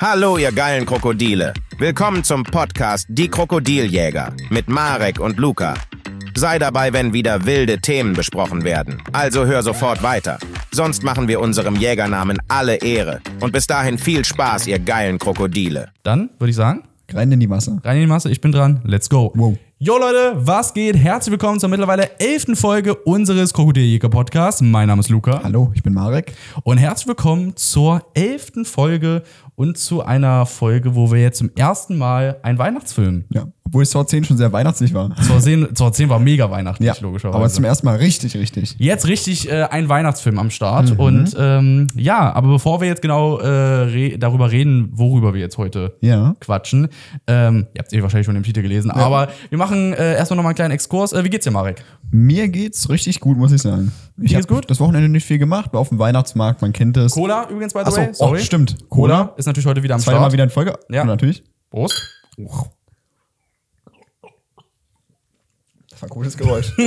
Hallo, ihr geilen Krokodile. Willkommen zum Podcast Die Krokodiljäger mit Marek und Luca. Sei dabei, wenn wieder wilde Themen besprochen werden. Also hör sofort weiter. Sonst machen wir unserem Jägernamen alle Ehre. Und bis dahin viel Spaß, ihr geilen Krokodile. Dann würde ich sagen, Rein in die Masse. rein in die Masse, ich bin dran, let's go. Wow. Jo Leute, was geht? Herzlich willkommen zur mittlerweile elften Folge unseres Krokodiljäger Podcasts. Mein Name ist Luca. Hallo, ich bin Marek. Und herzlich willkommen zur elften Folge und zu einer Folge, wo wir jetzt zum ersten Mal einen Weihnachtsfilm Ja, obwohl Saw 10 schon sehr weihnachtlich war. zur 10, zur 10 war mega weihnachtlich, Ja, logischerweise. aber zum ersten Mal richtig, richtig. Jetzt richtig äh, ein Weihnachtsfilm am Start. Mhm. Und ähm, ja, aber bevor wir jetzt genau äh, re darüber reden, worüber wir jetzt heute Ja. quatschen, ähm, ihr habt es eh wahrscheinlich schon im Titel gelesen, aber wir machen äh, erstmal nochmal einen kleinen Exkurs. Äh, wie geht's dir, Marek? Mir geht's richtig gut, muss ich sagen. Ich geht's hab gut? das Wochenende nicht viel gemacht, war auf dem Weihnachtsmarkt, man kennt es. Cola übrigens, by the Achso, way. oh, Sorry. stimmt. Cola Cola. ist natürlich heute wieder am Zweimal Start. wieder in Folge. Ja. natürlich. Prost. Das war ein gutes Geräusch.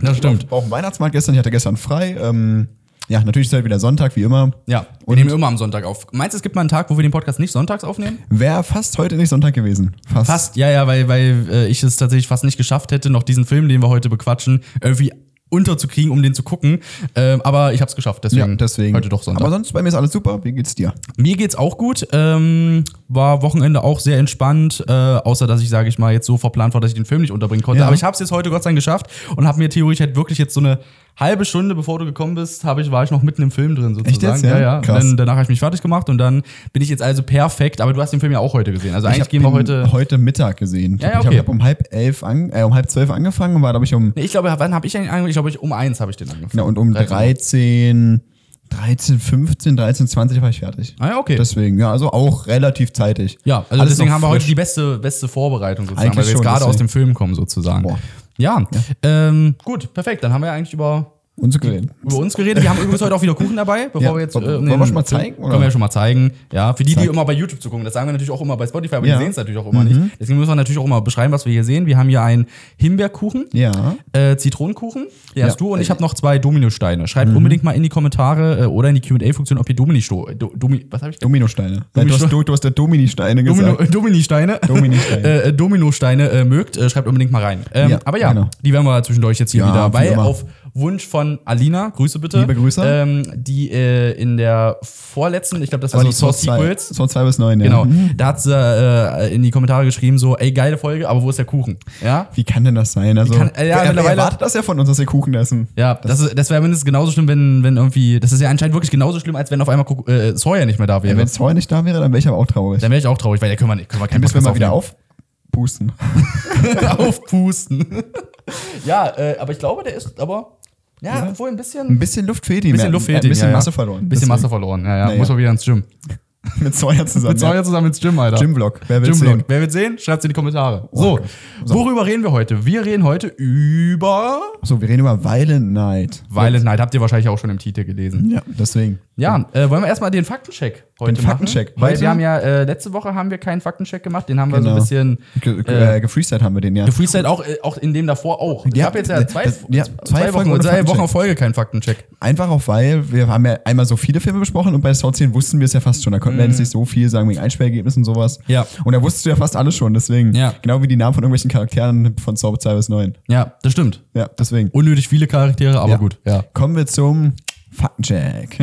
Das stimmt. war auf dem Weihnachtsmarkt gestern, ich hatte gestern frei. Ähm, ja, natürlich ist halt wieder Sonntag, wie immer. Ja, wir Und- nehmen immer am Sonntag auf. Meinst du, es gibt mal einen Tag, wo wir den Podcast nicht sonntags aufnehmen? Wäre fast heute nicht Sonntag gewesen. Fast. Fast, ja, ja, weil, weil äh, ich es tatsächlich fast nicht geschafft hätte, noch diesen Film, den wir heute bequatschen, irgendwie unterzukriegen, um den zu gucken. Ähm, aber ich habe es geschafft, deswegen, Ja, deswegen. heute doch Sonntag. Aber sonst bei mir ist alles super. Wie geht's dir? Mir geht's auch gut. Ähm, war Wochenende auch sehr entspannt, äh, außer dass ich, sage ich mal, jetzt so verplant war, dass ich den Film nicht unterbringen konnte. Ja. Aber ich habe es jetzt heute Gott sei Dank geschafft und habe mir theoretisch halt wirklich jetzt so eine halbe Stunde, bevor du gekommen bist, habe ich, war ich noch mitten im Film drin sozusagen. Echt jetzt? Ja? ja, ja. Krass. Dann, danach habe ich mich fertig gemacht und dann bin ich jetzt also perfekt. Aber du hast den Film ja auch heute gesehen. Also Ich eigentlich gehen wir heute. heute Mittag gesehen. Ja, ja, Ich okay. habe hab um halb elf, an, äh, um halb zwölf angefangen und war, glaube ich, um Nee, ich glaube, wann habe ich eigentlich angefangen? Ich glaube, ich um eins habe ich den angefangen. Ja, und um 13. 13, 13, 15, 13, 20 war ich fertig. Ah ja, okay. Deswegen, ja, also auch relativ zeitig. Ja, also Alles deswegen haben wir heute die beste, beste Vorbereitung sozusagen, Eigentlich weil wir jetzt gerade aus dem Film kommen sozusagen. Boah. Ja, Ähm, gut, perfekt. Dann haben wir ja eigentlich über, Und so geredet. über uns geredet. Wir haben übrigens heute auch wieder Kuchen dabei, bevor Ja. wir jetzt. Um wollen wir schon mal zeigen, oder? Können wir ja schon mal zeigen. Ja, für die, die Zeig. immer bei YouTube zu gucken. Das sagen wir natürlich auch immer bei Spotify, aber Ja. Mhm. die sehen es natürlich auch immer nicht. Deswegen müssen wir natürlich auch immer beschreiben, was wir hier sehen. Wir haben hier einen Himbeerkuchen. Ja. Äh, Zitronenkuchen, den Ja. Mhm. hast du und ich habe noch zwei Dominosteine. Schreibt unbedingt mal in die Kommentare äh, oder in die QA-Funktion, ob ihr Domini, Do, Domi, was habe ich Dominosteine. Nein, du, hast, du, du hast der Domini-Steine Domino, gesagt. Domini-Steine. Domini-Steine. äh, Dominosteine äh, mögt, äh, schreibt unbedingt mal rein. Ähm, Ja, aber ja, genau. die werden wir zwischendurch jetzt hier Ja, wieder wie bei. Auf Wunsch von Alina, Grüße bitte. Liebe Grüße. Ähm, die äh, in der vorletzten, ich glaube, das war die Source Sequels. Saw 2 bis 9, ja. Genau, Mhm. da hat sie äh, in die Kommentare geschrieben, so, ey, geile Folge, aber wo ist der Kuchen? Ja, Wie kann denn das sein? Also, kann- äh, ja, wer, mittlerweile- erwartet das ja von uns, dass wir Kuchen essen? ja, das, ist- das wäre mindestens genauso schlimm, wenn, wenn irgendwie, das ist ja anscheinend wirklich genauso schlimm, als wenn auf einmal äh, Sawyer nicht mehr da wäre. Wenn es vorher nicht da wäre, dann wäre ich aber auch traurig. Dann wäre ich auch traurig, weil da können wir nicht, können wir keinen Dann müssen wir mal wieder aufpusten. aufpusten. ja, äh, aber ich glaube, der ist aber, ja, Ja. obwohl ein bisschen, Ein bisschen Luft fehlt ihm. bisschen Er- Luft fehlt hat Ein bisschen ihm, ja, Masse verloren. Ein bisschen Deswegen. Masse verloren, ja, ja. Naja. Muss mal wieder ins Gym. Mit Sawyer zusammen. Mit Sawyer zusammen ins Gym, Alter. Gymvlog. Wer will sehen? Wer will sehen? Schreibt in die Kommentare. Oh. So. worüber reden wir heute? Wir reden heute über So, wir reden über Violent Night. Violent Night. Habt ihr wahrscheinlich auch schon im Titel gelesen. Ja, deswegen. Ja, äh, wollen wir erstmal den Faktencheck heute Den Faktencheck. machen? Weil Heute? wir haben ja, äh, letzte Woche haben wir keinen Faktencheck gemacht. Den haben wir so Genau. ein bisschen Ge ge Äh, äh, gefreestylt haben wir den, ja. gefreestylt, auch, äh, auch in dem davor auch. Ich habe jetzt ja zwei, das- ja, zwei, zwei Wochen zwei. Wochen auf Folge kein Faktencheck. Einfach auch, weil wir haben ja einmal so viele Filme besprochen und bei Saw 10 wussten wir es ja fast schon. Da konnten wir jetzt nicht so viel sagen wegen Einspielergebnissen und sowas. Mhm. Ja. Und da wusstest du ja fast alles schon, deswegen. Ja. Genau wie die Namen von irgendwelchen Charakteren von Saw 2 bis 9. Ja, das stimmt. Ja, deswegen. Unnötig viele Charaktere, aber Ja. gut. Ja. Kommen wir zum Faktencheck.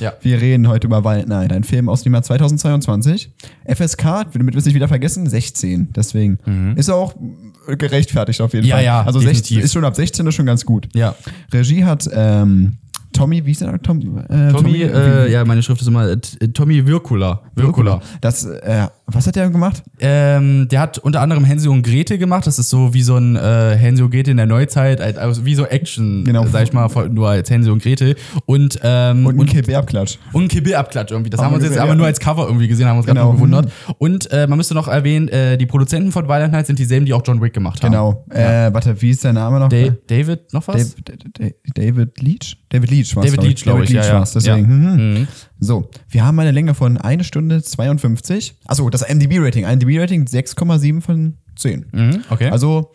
Ja. Wir reden heute über Wild Night, ein Film aus dem Jahr 2022. FSK, damit wir es nicht wieder vergessen, 16. Deswegen ist er auch gerechtfertigt auf jeden Mhm. Ja, Fall. ja, also definitiv. 16 ist schon ab 16 ist schon ganz gut. Ja. Regie hat ähm, Tommy, wie ist der? Tom, äh, Tommy, äh, ja, meine Schrift ist immer äh, T- Tommy Wirkula. Wirkula. Das, äh, was hat der gemacht? Ähm, der hat unter anderem Hänsel und Gretel gemacht. Das ist so wie so ein äh, Hänsel und Gretel in der Neuzeit, als- also wie so Action, Genau. äh, sag ich mal, nur als Hänsel und Gretel. Und, ähm, Und ein und, Kill-Abklatsch. und ein Kibbelabklatsch irgendwie. Das haben, wir uns jetzt aber ja. nur als Cover irgendwie gesehen, haben uns gerade Genau. gewundert. Und äh, man müsste noch erwähnen, äh, die Produzenten von Violent Night sind dieselben, die auch John Wick gemacht haben. Genau. Äh, warte, wie ist der Name noch? Da David, noch was? David, David, David Leach? David Leach war David Leach, glaub ich, ja, ja. war's, deswegen. Mhm. Mhm. So, wir haben eine Länge von 1 Stunde 52. Achso, das MDB-Rating. MDB-Rating 6,7 von 10. Mhm, okay. Also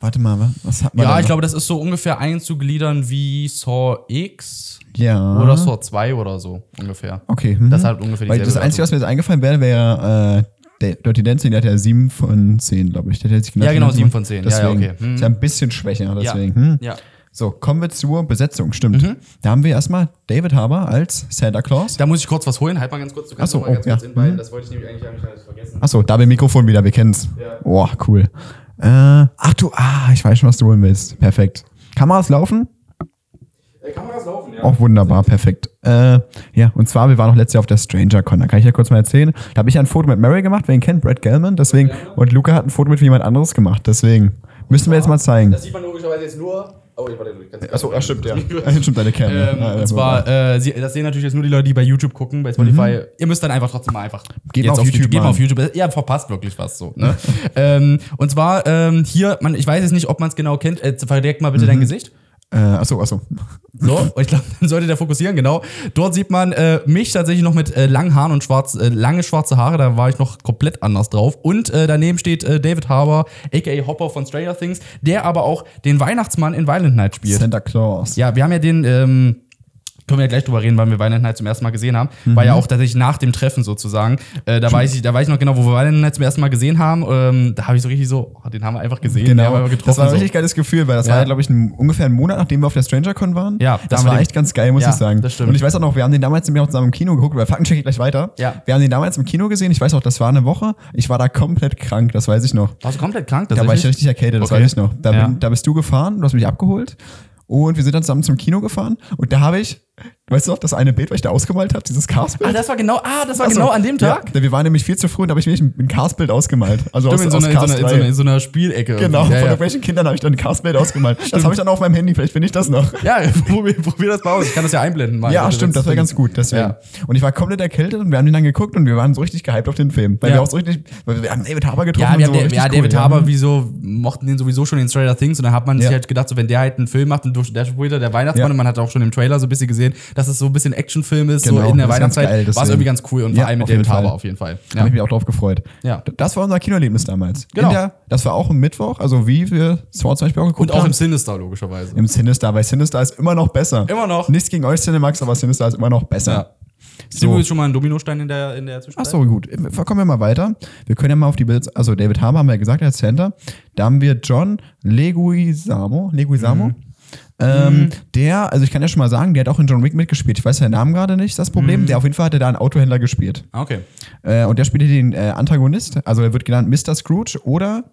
Warte mal, wa- was hat man Ja, ich glaube, das ist so ungefähr einzugliedern wie Saw X Ja. oder Saw 2 oder so ungefähr. Okay. Mhm. Das hat ungefähr Weil das Einzige, was mir jetzt eingefallen wäre, wäre äh, der Dirty Dancing, der hat ja 7 von 10, glaube ich. Der hat sich Ja, genau, genannt. 7 von 10. Ja, ja, Deswegen okay. Hm. ist ja ein bisschen schwächer, deswegen. Ja. Hm. Ja. So, kommen wir zur Besetzung, stimmt. Mhm. Da haben wir erstmal David Harbour als Santa Claus. Da muss ich kurz was holen. Halt mal ganz kurz. Du kannst Ach so, noch mal ganz oh, kurz ja. inbeilen. Mhm. Das wollte ich nämlich eigentlich eigentlich alles vergessen. Achso, da beim Mikrofon wieder, wir kennen's. Ja. Oh, cool. Äh, ach du, ah, ich weiß schon, was du holen willst. Perfekt. Kameras laufen? Äh, Kameras laufen, ja. Auch wunderbar, perfekt. Äh, ja, und zwar, wir waren noch letztes Jahr auf der Stranger Con. Da kann ich ja kurz mal erzählen. Da habe ich ein Foto mit Mary gemacht, wer ihn kennt, Brad Gelman. Deswegen, und Luca hat ein Foto mit jemand anderes gemacht. Deswegen müssen wir jetzt mal zeigen. Das sieht man logischerweise jetzt nur. Oh, ich warte, ich kann's- Achso, ja, stimmt, ja. stimmt, deine Cam. Ähm, ja, ja, und zwar, äh, sie, das sehen natürlich jetzt nur die Leute, die bei YouTube gucken, bei Spotify. Ihr müsst dann einfach trotzdem mal einfach Mhm. Geht mal auf YouTube Geht mal auf YouTube. Ihr verpasst wirklich was so. Ne? ähm, und zwar ähm, hier, man, ich weiß jetzt nicht, ob man es genau kennt. Äh, verdeckt mal bitte Mhm. dein Gesicht. Äh, achso, achso. So, ich glaube, dann sollte der fokussieren, genau. Dort sieht man äh, mich tatsächlich noch mit äh, langen Haaren und schwarz, äh, lange schwarze Haare, da war ich noch komplett anders drauf. Und äh, daneben steht äh, David Harbour, aka Hopper von Stranger Things, der aber auch den Weihnachtsmann in Violent Night spielt. Santa Claus. Ja, wir haben ja den, ähm, können wir ja gleich drüber reden, weil wir Violent Night zum ersten Mal gesehen haben. War ja auch tatsächlich nach dem Treffen sozusagen. Äh, da, weiß ich, da weiß ich noch genau, wo wir Violent Night zum ersten Mal gesehen haben. Ähm, da habe ich so richtig so, oh, den haben wir einfach gesehen. den haben wir Genau. getroffen, Das war ein so. richtig geiles Gefühl, weil das Ja. war ja, glaube ich, ein, ungefähr einen Monat, nachdem wir auf der StrangerCon waren. Ja, da das war echt ganz geil, muss Ja, ich sagen. das stimmt. Und ich weiß auch noch, wir haben den damals nämlich auch zusammen im Kino geguckt, weil Fakten check ich gleich weiter. Ja. Wir haben den damals im Kino gesehen. Ich weiß auch, das war eine Woche. Ich war da komplett krank, das weiß ich noch. Warst du komplett krank? Da war ich richtig erkältet, das Okay. weiß ich noch. Da, bin, da bist du gefahren, du hast mich abgeholt. Und wir sind dann zusammen zum Kino gefahren. Und da habe ich, weißt du noch, das eine Bild, was ich da ausgemalt habe, dieses Cars-Bild? Ah, das war genau, ah, das war Ach so. genau an dem Tag? Ja, wir waren nämlich viel zu früh und da habe ich mir ein Cars-Bild ausgemalt. Also Stimmt, in so, einer, in, so einer, in, so einer, in so einer Spielecke. Genau, irgendwie. von ja, ja. irgendwelchen Kindern habe ich dann ein Castbild ausgemalt. Das habe ich dann auf meinem Handy, vielleicht finde ich das noch. ja, probier, probier das mal aus. Ich kann das ja einblenden. Mal, Ja, Also, stimmt, das wäre ganz gut. Deswegen. Ja. Und ich war komplett erkältet und wir haben den dann geguckt und wir waren so richtig gehypt auf den Film. Weil Ja. wir auch so richtig, weil wir haben David Harbour getroffen. Ja, wir und haben so, der, richtig ja, cool, David ja. Harbour, wieso mochten den sowieso schon in Stranger Things und dann hat man sich Ja. halt gedacht, so wenn der halt einen Film macht und durch der später der Weihnachtsmann Ja. und man hat auch schon im Trailer so ein bisschen gesehen, dass es so ein bisschen Actionfilm ist, Genau, so in der ist Weihnachtszeit, geil, war es irgendwie ganz cool und Ja, vor allem mit Harbour Fall. auf jeden Fall. Da Ja. habe ich mich auch drauf gefreut. Ja. Das war unser Kinoerlebnis damals. Genau. Der, das war auch am Mittwoch, also wie wir Saw zum Beispiel auch geguckt Und auch haben. im Sinister, logischerweise. Im Sinister, weil Sinister ist immer noch besser. Immer noch. Nichts gegen euch Cinemax, aber Sinister ist immer noch besser. Ja. Ist übrigens schon mal ein Dominostein in der, in der Zwischenzeit? Ach so, gut. Kommen wir mal weiter. Wir können ja mal auf die Bilder, also David Harbour haben wir ja gesagt, als Center. Da haben wir John Leguizamo, Leguizamo. Mhm. Ähm, Der, also ich kann ja schon mal sagen, der hat auch in John Wick mitgespielt. Ich weiß seinen Namen gerade nicht, das Mhm. Problem. Der auf jeden Fall hat er da einen Autohändler gespielt. Ah, Okay. Äh, und der spielt hier den äh, Antagonist, also er wird genannt Mr. Scrooge oder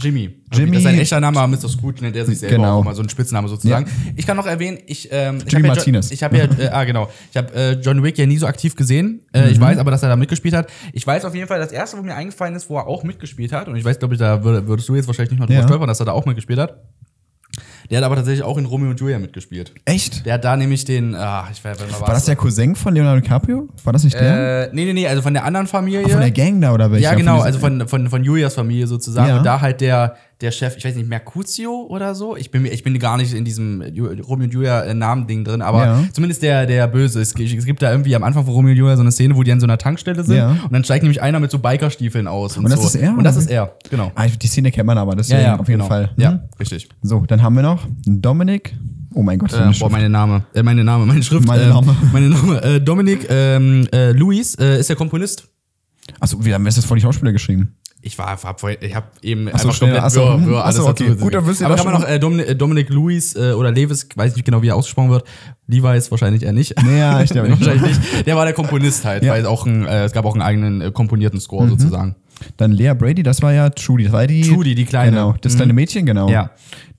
Jimmy. Jimmy- Das ist ein echter Name, aber Mr. Scrooge nennt er sich selber Genau. auch immer, so ein Spitzname sozusagen. Ich kann noch erwähnen, ich, ähm, ich Jimmy hab ja. Ich habe ja, äh, ah genau, ich habe äh, John Wick ja nie so aktiv gesehen. Äh, Mhm. Ich weiß aber, dass er da mitgespielt hat. Ich weiß auf jeden Fall, das erste, wo mir eingefallen ist, wo er auch mitgespielt hat, und ich weiß, glaube ich, da würde, würdest du jetzt wahrscheinlich nicht mal drüber Ja. stolpern, dass er da auch mitgespielt hat. Der hat aber tatsächlich auch in Romeo und Julia mitgespielt. echt? Der hat da nämlich den, ah, ich weiß, wer War das der Cousin von Leonardo DiCaprio? War das nicht der? Äh, nee, nee, nee, also von der anderen Familie. von der Gang da oder welcher? Ja, genau, also von, von, von Julias Familie sozusagen. Ja. Und da halt der, der Chef, ich weiß nicht, Mercutio oder so. Ich bin, mir- ich bin gar nicht in diesem Romeo und Julia äh, Namen-Ding drin, aber Ja. zumindest der, der Böse. Es, es gibt da irgendwie am Anfang von Romeo und Julia so eine Szene, wo die an so einer Tankstelle sind. Ja. Und dann steigt nämlich einer mit so Bikerstiefeln aus. Und, Und das so. ist er, Und das ist er, genau. Ah, die Szene kennt man aber, deswegen auf jeden genau. Fall. Ja, Hm? richtig. So, dann haben wir noch Dominik. Oh mein Gott, Äh, boah, meine Name, äh, meine Name, meine Schrift. Meine ähm, Name. Meine Name. Äh, Dominik ähm, äh, Luis äh, ist der Komponist. Achso, wir haben jetzt das vor die Schauspieler geschrieben. Ich war, hab, ich habe eben Ach so, einfach komplett ach so, wirr- wirr ach so, alles okay. Gut, dann wisst ihr Aber kann man noch äh, Dominik, Dominik Lewis äh, oder Lewis, weiß nicht genau, wie er ausgesprochen wird. Levi's wahrscheinlich eher nicht. Nee, ja, ich glaube nicht. wahrscheinlich nicht. Der war der Komponist halt, Ja. Mhm. weil auch ein, äh, es gab auch einen eigenen äh, komponierten Score sozusagen. Dann Lea Brady, das war ja Trudy. Das war die, Trudy, die Kleine. Genau, das kleine Mädchen, genau. Ja.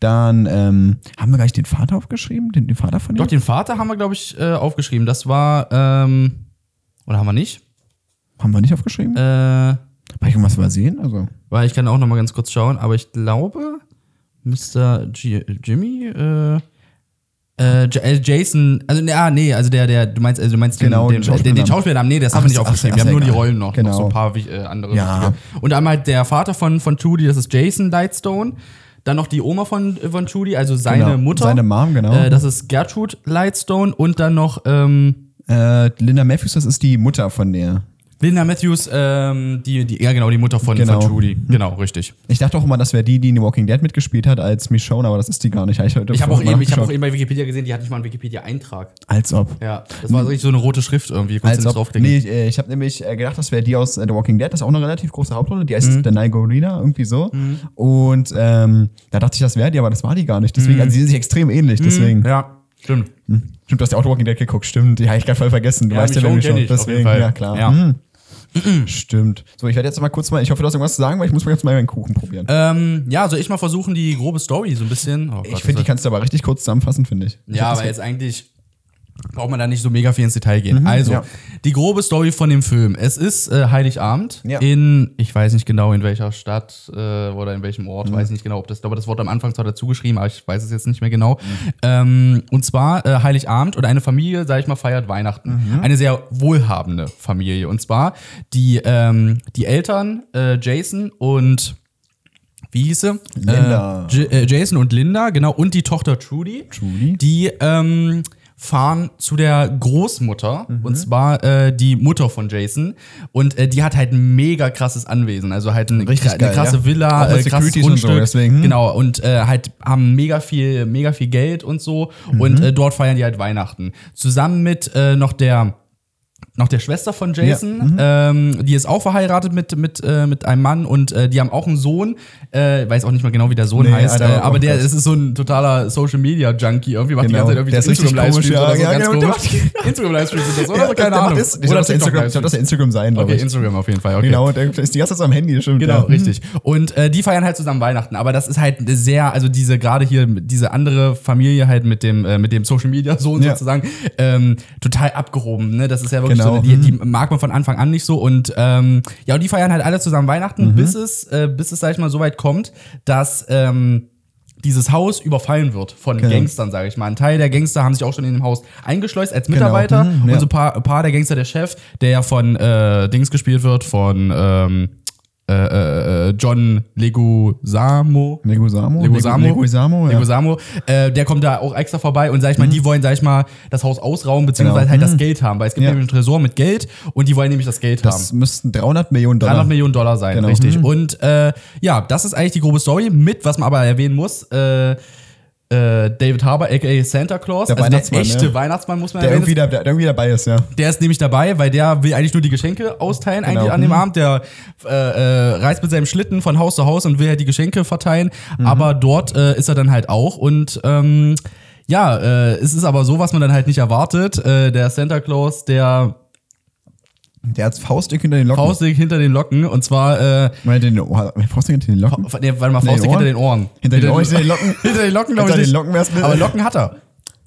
Dann ähm, haben wir gleich den Vater aufgeschrieben, den, den Vater von ihr. Doch, den Vater haben wir, glaube ich, äh, aufgeschrieben. Das war, ähm, oder haben wir nicht? haben wir nicht aufgeschrieben? Äh, Habe ich irgendwas übersehen? Also, weil ich kann auch noch mal ganz kurz schauen, aber ich glaube, Mr. G Jimmy, äh, äh, äh, Jason, also ah, nee, also der, der, du meinst, also du meinst Genau, den, den den, den, den Schauspielernamen. Schauspielernamen, nee, das haben wir nicht aufgeschrieben. wir haben nur egal. die Rollen noch, Genau. noch so ein paar äh, andere. Ja. wichtige. Und einmal der Vater von, von Trudy, das ist Jason Lightstone. Dann noch die Oma von, von Trudy, also seine Genau, Mutter. seine Mom, genau. Äh, das ist Gertrude Lightstone und dann noch, ähm, äh, Linda Matthews, das ist die Mutter von der. Linda Matthews, ähm, die, die, ja genau, die Mutter von, Genau. von Trudy. Genau, richtig. Ich dachte auch immer, das wäre die, die in The Walking Dead mitgespielt hat als Michonne, aber das ist die gar nicht. Ich, Ich habe auch, eben, ich hab auch eben bei Wikipedia gesehen, die hat nicht mal einen Wikipedia-Eintrag. Als ob. Ja, das war richtig so eine rote Schrift irgendwie. Konntest Als ob. Nee, ich, äh, ich habe nämlich äh, gedacht, das wäre die aus äh, The Walking Dead. Das ist auch eine relativ große Hauptrolle. Die Mhm. heißt Danai Gurira, irgendwie so. Und ähm, da dachte ich, das wäre die, aber das war die gar nicht. Deswegen, also die sind sich extrem ähnlich. Deswegen. Mhm. Ja, stimmt. Stimmt, du hast ja auch The Walking Dead geguckt. Stimmt. Ja, ich gerade voll vergessen. Du Ja, weißt ja, wer schon. Deswegen, ja klar. Ja. Hm. Stimmt. So, ich werde jetzt mal kurz mal, ich hoffe, du hast irgendwas zu sagen, weil ich muss mal jetzt mal meinen Kuchen probieren. Ähm, ja, soll ich mal versuchen, die grobe Story so ein bisschen. Oh Gott, ich finde, die kannst du aber richtig kurz zusammenfassen, finde ich. Ich Ja, aber jetzt eigentlich braucht man da nicht so mega viel ins Detail gehen. also, Mhm, ja. die grobe Story von dem Film. Es ist äh, Heiligabend Ja. in, ich weiß nicht genau in welcher Stadt äh, oder in welchem Mhm. Ort, weiß nicht genau, ob das, glaube, das Wort am Anfang zwar dazu geschrieben, aber ich weiß es jetzt nicht mehr genau. Mhm. Ähm, und zwar äh, Heiligabend und eine Familie, sag ich mal, feiert Weihnachten. Mhm. Eine sehr wohlhabende Familie. Und zwar die, ähm, die Eltern, äh, Jason und wie hieß sie? Linda. Äh, äh, Jason und Linda, genau, und die Tochter Trudy. Trudy. Die ähm, fahren zu der Großmutter, Mhm. und zwar äh, die Mutter von Jason. Und äh, die hat halt ein mega krasses Anwesen. Also halt eine, Richtig eine geil, krasse ja. Villa, äh, krasses Securities und so, Grundstück. deswegen, hm. Genau, und äh, halt haben mega viel, mega viel Geld und so. Mhm. Und äh, dort feiern die halt Weihnachten. Zusammen mit äh, noch der noch der Schwester von Jason, Mhm. ähm, die ist auch verheiratet mit, mit, äh, mit einem Mann und äh, die haben auch einen Sohn. Äh, weiß auch nicht mal genau, wie der Sohn Nee, heißt, Alter, äh, aber der ist so ein totaler Social Media Junkie. Irgendwie macht Genau. die ganze Zeit irgendwie Der so Instagram-Livestreams ja, oder so, ja, ganz genau, komisch. Instagram-Livestreams sind das, oder? Ja, Keine Ahnung. das- Ich oder glaube, das, Instagram- ich glaub, das ist Instagram sein, glaube Okay, ich. Instagram auf jeden Fall. Okay. Genau, der ist die ganze Zeit so am Handy, stimmt. Genau, ja. Mhm. richtig. Und äh, die feiern halt zusammen Weihnachten. Aber das ist halt sehr, also diese gerade hier, diese andere Familie halt mit dem, äh, mit dem Social Media Sohn Ja. sozusagen, ähm, total abgehoben. Ne? Das ist ja wirklich Genau. So, die, die mag man von Anfang an nicht so. Und ähm, ja, und die feiern halt alle zusammen Mhm. Weihnachten, bis es, äh, bis es, sag ich mal, so weit kommt, dass ähm, dieses Haus überfallen wird von Genau. Gangstern, sage ich mal. Ein Teil der Gangster haben sich auch schon in dem Haus eingeschleust als Mitarbeiter. Mhm, ja. Und so ein paar, ein paar der Gangster, der Chef, der ja von äh, Dings gespielt wird, von ähm, äh, äh, äh, John Legusamo. Legusamo? Legusamo. Legusamo, ja. Legusamo. Äh, der kommt da auch extra vorbei und sag ich mal, die wollen, sag ich mal, das Haus ausrauben, beziehungsweise Genau. halt das Mhm. Geld haben, weil es gibt Ja. nämlich einen Tresor mit Geld und die wollen nämlich das Geld haben. Das müssten 300 Millionen Dollar. 300 Millionen Dollar sein, Genau. richtig. Mhm. Und ja, das ist eigentlich die grobe Story mit, was man aber erwähnen muss. Äh, David Harbour, aka Santa Claus, Der also der echte ja. Weihnachtsmann, muss man Der irgendwie, da, der irgendwie dabei ist, ja. Der ist nämlich dabei, weil der will eigentlich nur die Geschenke austeilen Genau. eigentlich an dem Mhm. Abend. Der äh, äh, reist mit seinem Schlitten von Haus zu Haus und will halt die Geschenke verteilen. Mhm. Aber dort äh, ist er dann halt auch und ähm, ja, äh, es ist aber so, was man dann halt nicht erwartet. Äh, der Santa Claus, der Der hat Faustdick hinter den Locken. Faustdick hinter den Locken und zwar äh, Meine, den, oh, Faustdick hinter den Locken? nee, warte mal, Faustdick hinter den Ohren. Hinter den Ohren, hinter den Locken? hinter den Locken, glaube ich. Hinter den. Locken wär's mit- Aber Locken hat er.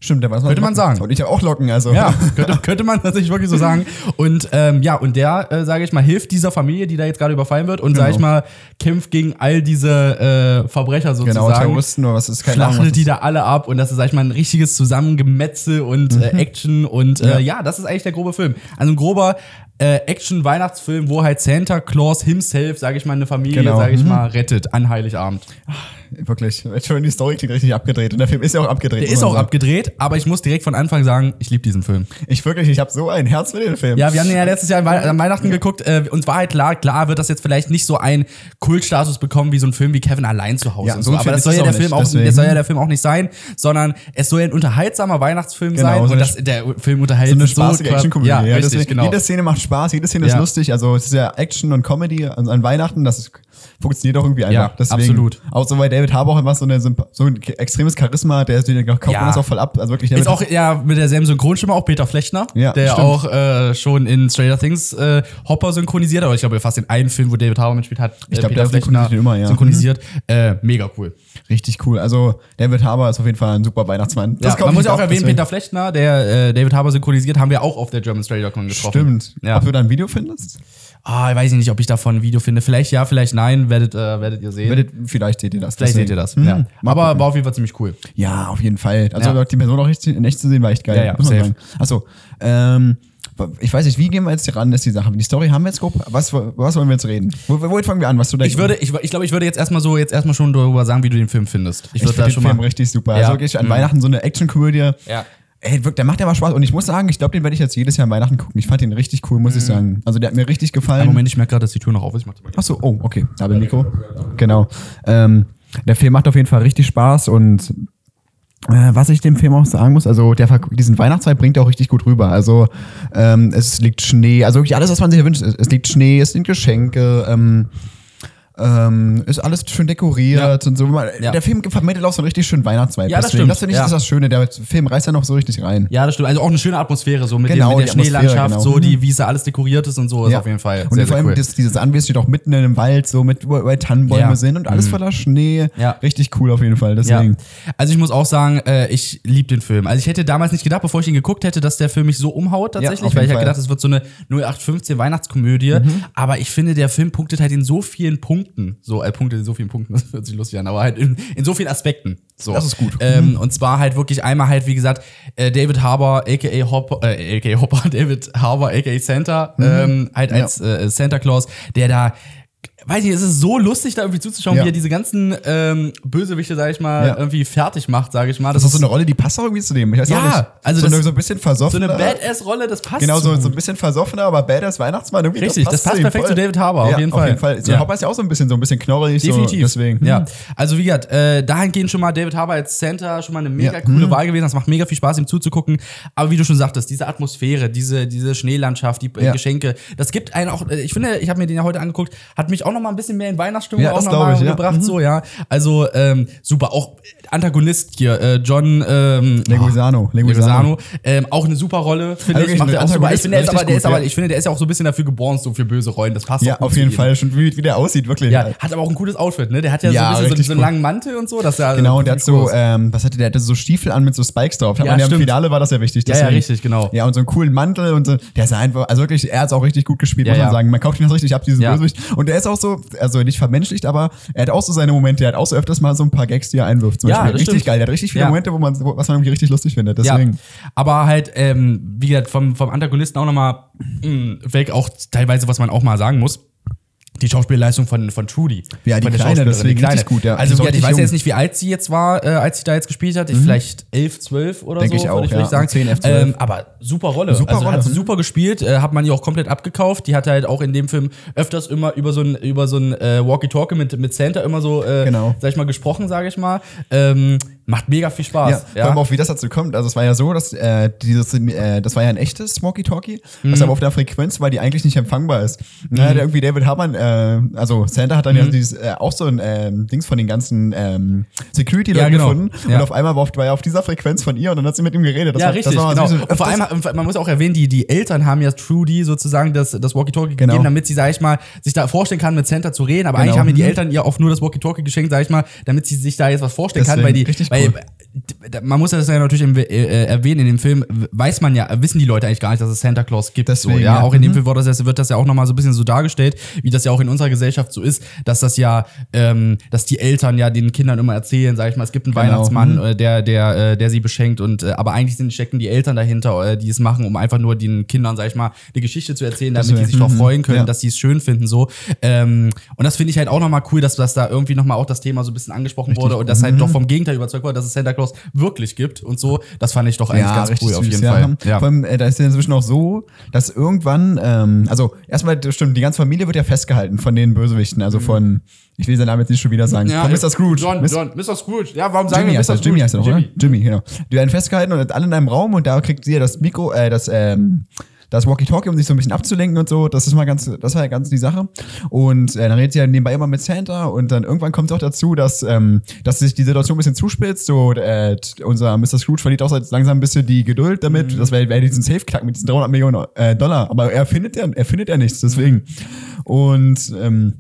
Stimmt, der weiß Könnte man sagen. Und ich habe auch Locken, also. Ja, könnte, könnte man tatsächlich wirklich so sagen. Und ähm, ja, und der, äh, sage ich mal, hilft dieser Familie, die da jetzt gerade überfallen wird und, sage ich Genau. mal, kämpft gegen all diese äh, Verbrecher Genau, sozusagen. Terroristen oder was ist keine Ahnung. Schlachtet die da alle ab und das ist, sag ich mal, ein richtiges Zusammengemetzel und äh, Action und äh, Mhm. Ja. ja. das ist eigentlich der grobe Film. Also ein grober äh, Action-Weihnachtsfilm, wo halt Santa Claus himself, sage ich mal, eine Familie, Genau. sage ich Mhm. mal, rettet an Heiligabend. ist. Wirklich. Schon die Story klingt richtig abgedreht. Und der Film ist ja auch abgedreht. Der ist auch sagen. abgedreht, aber ich muss direkt von Anfang sagen, ich liebe diesen Film. Ich wirklich, ich habe so ein Herz für den Film. Ja, wir haben den ja letztes Jahr an Wei- an Weihnachten geguckt. Äh, uns war halt klar, klar wird das jetzt vielleicht nicht so einen Kultstatus bekommen wie so ein Film wie Kevin allein zu Hause. Ja, und so so. Aber das soll ja der Film nicht, auch, das soll ja der Film auch nicht sein, sondern es soll ja ein unterhaltsamer Weihnachtsfilm Genau, sein. so und das, der Film unterhält so eine so spaßige krass- Action-Komödie. Ja, Ja, richtig, genau. Jede Szene macht Spaß, jede Szene Ja. ist lustig. Also es ist ja Action und Comedy an, an Weihnachten, das ist, funktioniert auch irgendwie einfach. Ja, deswegen, absolut. Auch so, weil David Harbour einfach so, eine, so ein extremes Charisma der ist, den kauft Ja. man das auch voll ab. Also wirklich, Ist auch ja mit derselben Synchronstimme auch Peter Flechner, Ja, der stimmt. auch äh, schon in Stranger Things äh, Hopper synchronisiert, aber ich glaube fast in einem Film, wo David Harbour mitspielt, hat äh, Ich glaub, Peter der synchronisiert immer, ja. synchronisiert. Äh, mega cool. Richtig cool. Also David Harbour ist auf jeden Fall ein super Weihnachtsmann. Ja, kauft man muss ja auch erwähnen, deswegen. Peter Flechner, der äh, David Harbour synchronisiert, haben wir auch auf der German Stranger Con getroffen. Stimmt. Ja. Ob du da ein Video findest? Ah, ich weiß nicht, ob ich davon ein Video finde. Vielleicht ja, vielleicht nein, werdet, äh, werdet ihr sehen. Werdet, vielleicht seht ihr das. vielleicht deswegen. seht ihr das. Hm, Ja. Aber gucken. war auf jeden Fall ziemlich cool. Ja, auf jeden Fall. Also Ja. die Person auch richtig in echt zu sehen, war echt geil. Ja, ja, muss man safe. sagen. Achso, ähm, ich weiß nicht, wie gehen wir jetzt hier ran, ist die Sache. Die Story haben wir jetzt grob. Was, was wollen wir jetzt reden? Wo, wo fangen wir an? Was du denkst? Ich würde, ich, ich glaube, ich würde jetzt erstmal so, jetzt erstmal schon darüber sagen, wie du den Film findest. Ich ich würde finde da den schon Film mal. richtig super. Ja. Also wirklich an Mhm. Weihnachten so eine Actionkomödie. Ja. Ey, der macht ja mal Spaß. Und ich muss sagen, ich glaube, den werde ich jetzt jedes Jahr an Weihnachten gucken. Ich fand den richtig cool, muss ich sagen. Also der hat mir richtig gefallen. Einen Moment, ich merke gerade, dass die Tür noch auf ist. Ach so, oh, okay. Da bin Nico. Genau. Ähm, der Film macht auf jeden Fall richtig Spaß und äh, was ich dem Film auch sagen muss, also der, diesen Weihnachtsvibe bringt er auch richtig gut rüber. Also ähm, es liegt Schnee, also wirklich alles, was man sich wünscht. Es, liegt Schnee, es liegen Geschenke, ähm, ähm, ist alles schön dekoriert und so. Ja. Der Film vermittelt auch so einen richtig schönen Weihnachtsvibe. Ja, das Deswegen, stimmt. Das finde ich Ja. ist das Schöne. Der Film reißt ja noch so richtig rein. Ja, das stimmt. Also auch eine schöne Atmosphäre, so mit, Genau, dem, mit der Schneelandschaft, genau. so die, wie es da alles dekoriert ist und so, ist auf jeden Fall Und sehr, vor allem cool. das, dieses Anwesen steht auch mitten in einem Wald, so mit wo Tannenbäume Ja. Mhm. sind und alles voller Schnee. Ja. Richtig cool auf jeden Fall. Ja. Deswegen. Also ich muss auch sagen, äh, ich liebe den Film. Also ich hätte damals nicht gedacht, bevor ich ihn geguckt hätte, dass der Film mich so umhaut tatsächlich, Ja, weil ich Fall. Mhm. gedacht, es wird so eine 0815 Weihnachtskomödie. Aber ich finde, der Film punktet halt in so vielen Punkten, so äh, punktet in so vielen Punkten, das hört sich lustig an, aber halt in, in so vielen Aspekten. So. Das ist gut. Mhm. Ähm, Und zwar halt wirklich einmal halt, wie gesagt, äh, David Harbour, aka Hopper, äh, aka Hopper, David Harbour, aka Santa, ähm, halt Mhm. Ja. als äh, Santa Claus, der da weiß ich, es ist so lustig, da irgendwie zuzuschauen, Ja. wie er diese ganzen ähm, Bösewichte, sag ich mal, Ja. irgendwie fertig macht, sage ich mal. Das ist so eine Rolle, die passt auch irgendwie zu dem. Ich weiß Ja, auch nicht. also so, das- eine, so ein bisschen so versoffener. eine Badass-Rolle, das passt. Genau, so, so ein bisschen versoffener, aber Badass Weihnachtsmann. Irgendwie, Richtig, das passt ihm perfekt voll. zu David Harbour, auf ja, jeden Auf Fall. jeden Fall. So, Ja. Hopper ist ja auch so ein bisschen, so ein bisschen knorrig. Definitiv. So, deswegen. hm. Ja. Also wie gesagt, äh, dahingehend schon mal David Harbour als Santa schon mal eine mega coole Mhm. Wahl gewesen. Das macht mega viel Spaß, ihm zuzugucken. Aber wie du schon sagtest, diese Atmosphäre, diese, diese Schneelandschaft, die äh. Geschenke, das gibt einen auch, äh, ich finde, ich habe mir den ja heute angeguckt, hat mich auch noch mal ein bisschen mehr in Weihnachtsstimmung Ja, auch noch mal ich, gebracht. Mhm. So, ja. Also ähm, super. Auch Antagonist hier, äh, John ähm, Leguizano. Leguizano. Ähm, auch eine super Rolle, finde Also ich. wirklich Macht er auch super. Ich finde, der ist aber, der ist aber, ich finde, der ist ja auch so ein bisschen dafür geboren, so für böse Rollen. Das passt Ja, auch auf jeden. Fall. Schon wie, wie der aussieht, wirklich. Ja, hat aber auch ein cooles Outfit, ne? Der hat ja, Ja, so ein bisschen so, so einen langen Mantel und so. Dass er Genau, und der hat so, ähm, was hatte der? Der hatte so Stiefel an mit so Spikes drauf. Ja, man ja im. Finale war das ja wichtig. Ja, richtig, genau. Ja, und so einen coolen Mantel und so. Der ist einfach, also wirklich, er hat es auch richtig gut gespielt, muss man sagen. Man kauft ihn das richtig ab, diesen. Bösewicht. Und der ist auch so, also nicht vermenschlicht, aber er hat auch so seine Momente. Er hat auch so öfters mal so ein paar Gags, die er einwirft. Zum Ja, Beispiel. Richtig stimmt. geil. Der hat richtig viele Ja. Momente, wo man, wo, was man irgendwie richtig lustig findet. Deswegen. Ja, aber halt, ähm, wie gesagt, vom, vom Antagonisten auch nochmal weg, auch teilweise, was man auch mal sagen muss. Die Schauspielleistung von, von Trudy. Ja, die von der Kleine, Schauspielerin, deswegen die Kleine. gut, ja. Also, gesagt, ich weiß jung. jetzt nicht, wie alt sie jetzt war, äh, als sie da jetzt gespielt hat. Ich Vielleicht 11, 12 oder Denke so, ich auch, würde ich, ja. sagen. 10, 11, 12. Ähm, aber super Rolle. Super also Rolle, hat sie mhm. super gespielt, äh, hat man ihr auch komplett abgekauft. Die hat halt auch in dem Film öfters immer über so ein, über so ein äh, Walkie-Talkie mit, mit Santa immer so, äh, Genau. sag ich mal, gesprochen, sage ich mal. Ähm, macht mega viel Spaß. Ja, vor allem auch, wie das dazu kommt. Also es war ja so, dass äh, dieses, äh, das war ja ein echtes Smoky-Talkie, Mhm. was aber auf der Frequenz war, die eigentlich nicht empfangbar ist. Na, der irgendwie David Harman, äh, also Santa hat dann Mhm. ja dieses, äh, auch so ein ähm, Dings von den ganzen ähm, Security-Leuten Ja, genau. gefunden Ja. und auf einmal war, auf, war er auf dieser Frequenz von ihr und dann hat sie mit ihm geredet. Das ja, war, richtig, war genau. so und vor allem, man muss auch erwähnen, die, die Eltern haben ja Trudy sozusagen das, das Walkie-Talkie Genau. gegeben, damit sie, sag ich mal, sich da vorstellen kann, mit Santa zu reden. Aber Genau. eigentlich haben mir die Mhm. Eltern ihr auch nur das Walkie-Talkie geschenkt, sag ich mal, damit sie sich da jetzt was vorstellen kann, weil Deswegen, die, weil, cool. Man muss das ja natürlich im, äh, erwähnen, in dem Film weiß man ja, wissen die Leute eigentlich gar nicht, dass es Santa Claus gibt. Deswegen, so, ja? ja. Auch in dem Mhm. Film wird das, ja- wird das ja auch nochmal so ein bisschen so dargestellt, wie das ja auch in unserer Gesellschaft so ist, dass das ja, ähm, dass die Eltern ja den Kindern immer erzählen, sag ich mal, es gibt einen Genau. Weihnachtsmann, Mhm. äh, der, der, äh, der sie beschenkt und äh, aber eigentlich sind, stecken die Eltern dahinter, äh, die es machen, um einfach nur den Kindern, sag ich mal, die Geschichte zu erzählen, damit die Deswegen, sich darauf mhm. freuen können, Ja. dass sie es schön finden. so. Ähm, und das finde ich halt auch nochmal cool, dass das da irgendwie nochmal auch das Thema so ein bisschen angesprochen wurde und dass halt Mhm. doch vom Gegenteil überzeugt wurde, dass es Santa Claus wirklich gibt und so. Das fand ich doch eigentlich ganz cool auf süß, jeden ja. Fall. Ja. Vor allem, äh, da ist ja inzwischen auch so, dass irgendwann, ähm, also erstmal, stimmt, die ganze Familie wird ja festgehalten von den Bösewichten, also von, ich will seinen Namen jetzt nicht schon wieder sagen, Mhm. Ja, von Mr. Scrooge. John, Mis- John, Mr. Scrooge. Ja, warum sagen Jimmy wir Mr. er, Jimmy Scrooge? heißt er doch, Jimmy. oder? Jimmy, genau. Die werden festgehalten und alle in einem Raum und da kriegt sie ja das Mikro, äh, das, ähm, das Walkie-Talkie, um sich so ein bisschen abzulenken und so. Das ist mal ganz, das war ja ganz die Sache. Und äh, dann redet sie ja nebenbei immer mit Santa und dann irgendwann kommt es auch dazu, dass, ähm, dass sich die Situation ein bisschen zuspitzt. So, äh, unser Mr. Scrooge verliert auch langsam ein bisschen die Geduld damit. Das wäre wär diesen Safe-Knack mit diesen 300 Millionen äh, Dollar. Aber er findet ja, er findet ja nichts, deswegen. Und ähm,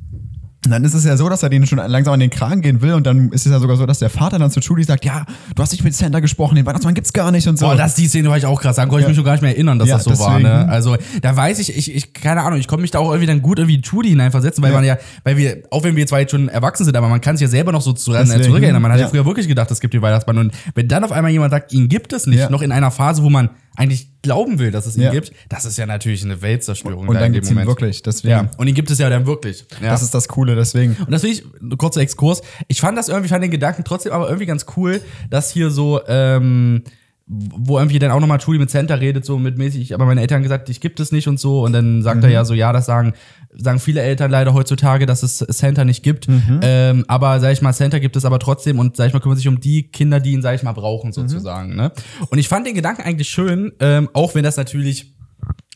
dann ist es ja so, dass er denen schon langsam an den Kragen gehen will und dann ist es ja sogar so, dass der Vater dann zu Judy sagt, ja, du hast nicht mit Santa gesprochen, den Weihnachtsmann gibt's gar nicht und so. Boah, das die Szene war ich auch krass. Daran konnte ich Ja. mich schon gar nicht mehr erinnern, dass Ja, das so war. deswegen. Ne? Also da weiß ich, ich, ich, keine Ahnung, ich konnte mich da auch irgendwie dann gut irgendwie Judy hineinversetzen, weil Ja. man ja, weil wir, auch wenn wir zwar jetzt schon erwachsen sind, aber man kann sich ja selber noch so zurückerinnern. Man hat ja. früher wirklich gedacht, es gibt den Weihnachtsmann. Und wenn dann auf einmal jemand sagt, ihn gibt es nicht, noch in einer Phase, wo man eigentlich glauben will, dass es ihn Ja. gibt, das ist ja natürlich eine Weltzerstörung. und da dann dem gibt's ihn Moment. wirklich, deswegen. Ja, und ihn gibt es ja dann wirklich. Ja. Das ist das Coole, deswegen. Und das will ich, kurzer Exkurs. Ich fand das irgendwie, fand den Gedanken trotzdem aber irgendwie ganz cool, dass hier so, ähm, wo irgendwie dann auch nochmal Julie mit Santa redet, so mit mäßig, aber meine Eltern haben gesagt, ich gibt es nicht und so. Und dann sagt er Mhm. ja so, ja, das sagen, sagen viele Eltern leider heutzutage, dass es Santa nicht gibt. Mhm. Ähm, aber sag ich mal, Santa gibt es aber trotzdem und sag ich mal, kümmert sich um die Kinder, die ihn, sag ich mal, Mhm. brauchen, sozusagen. Ne? Und ich fand den Gedanken eigentlich schön, ähm, auch wenn das natürlich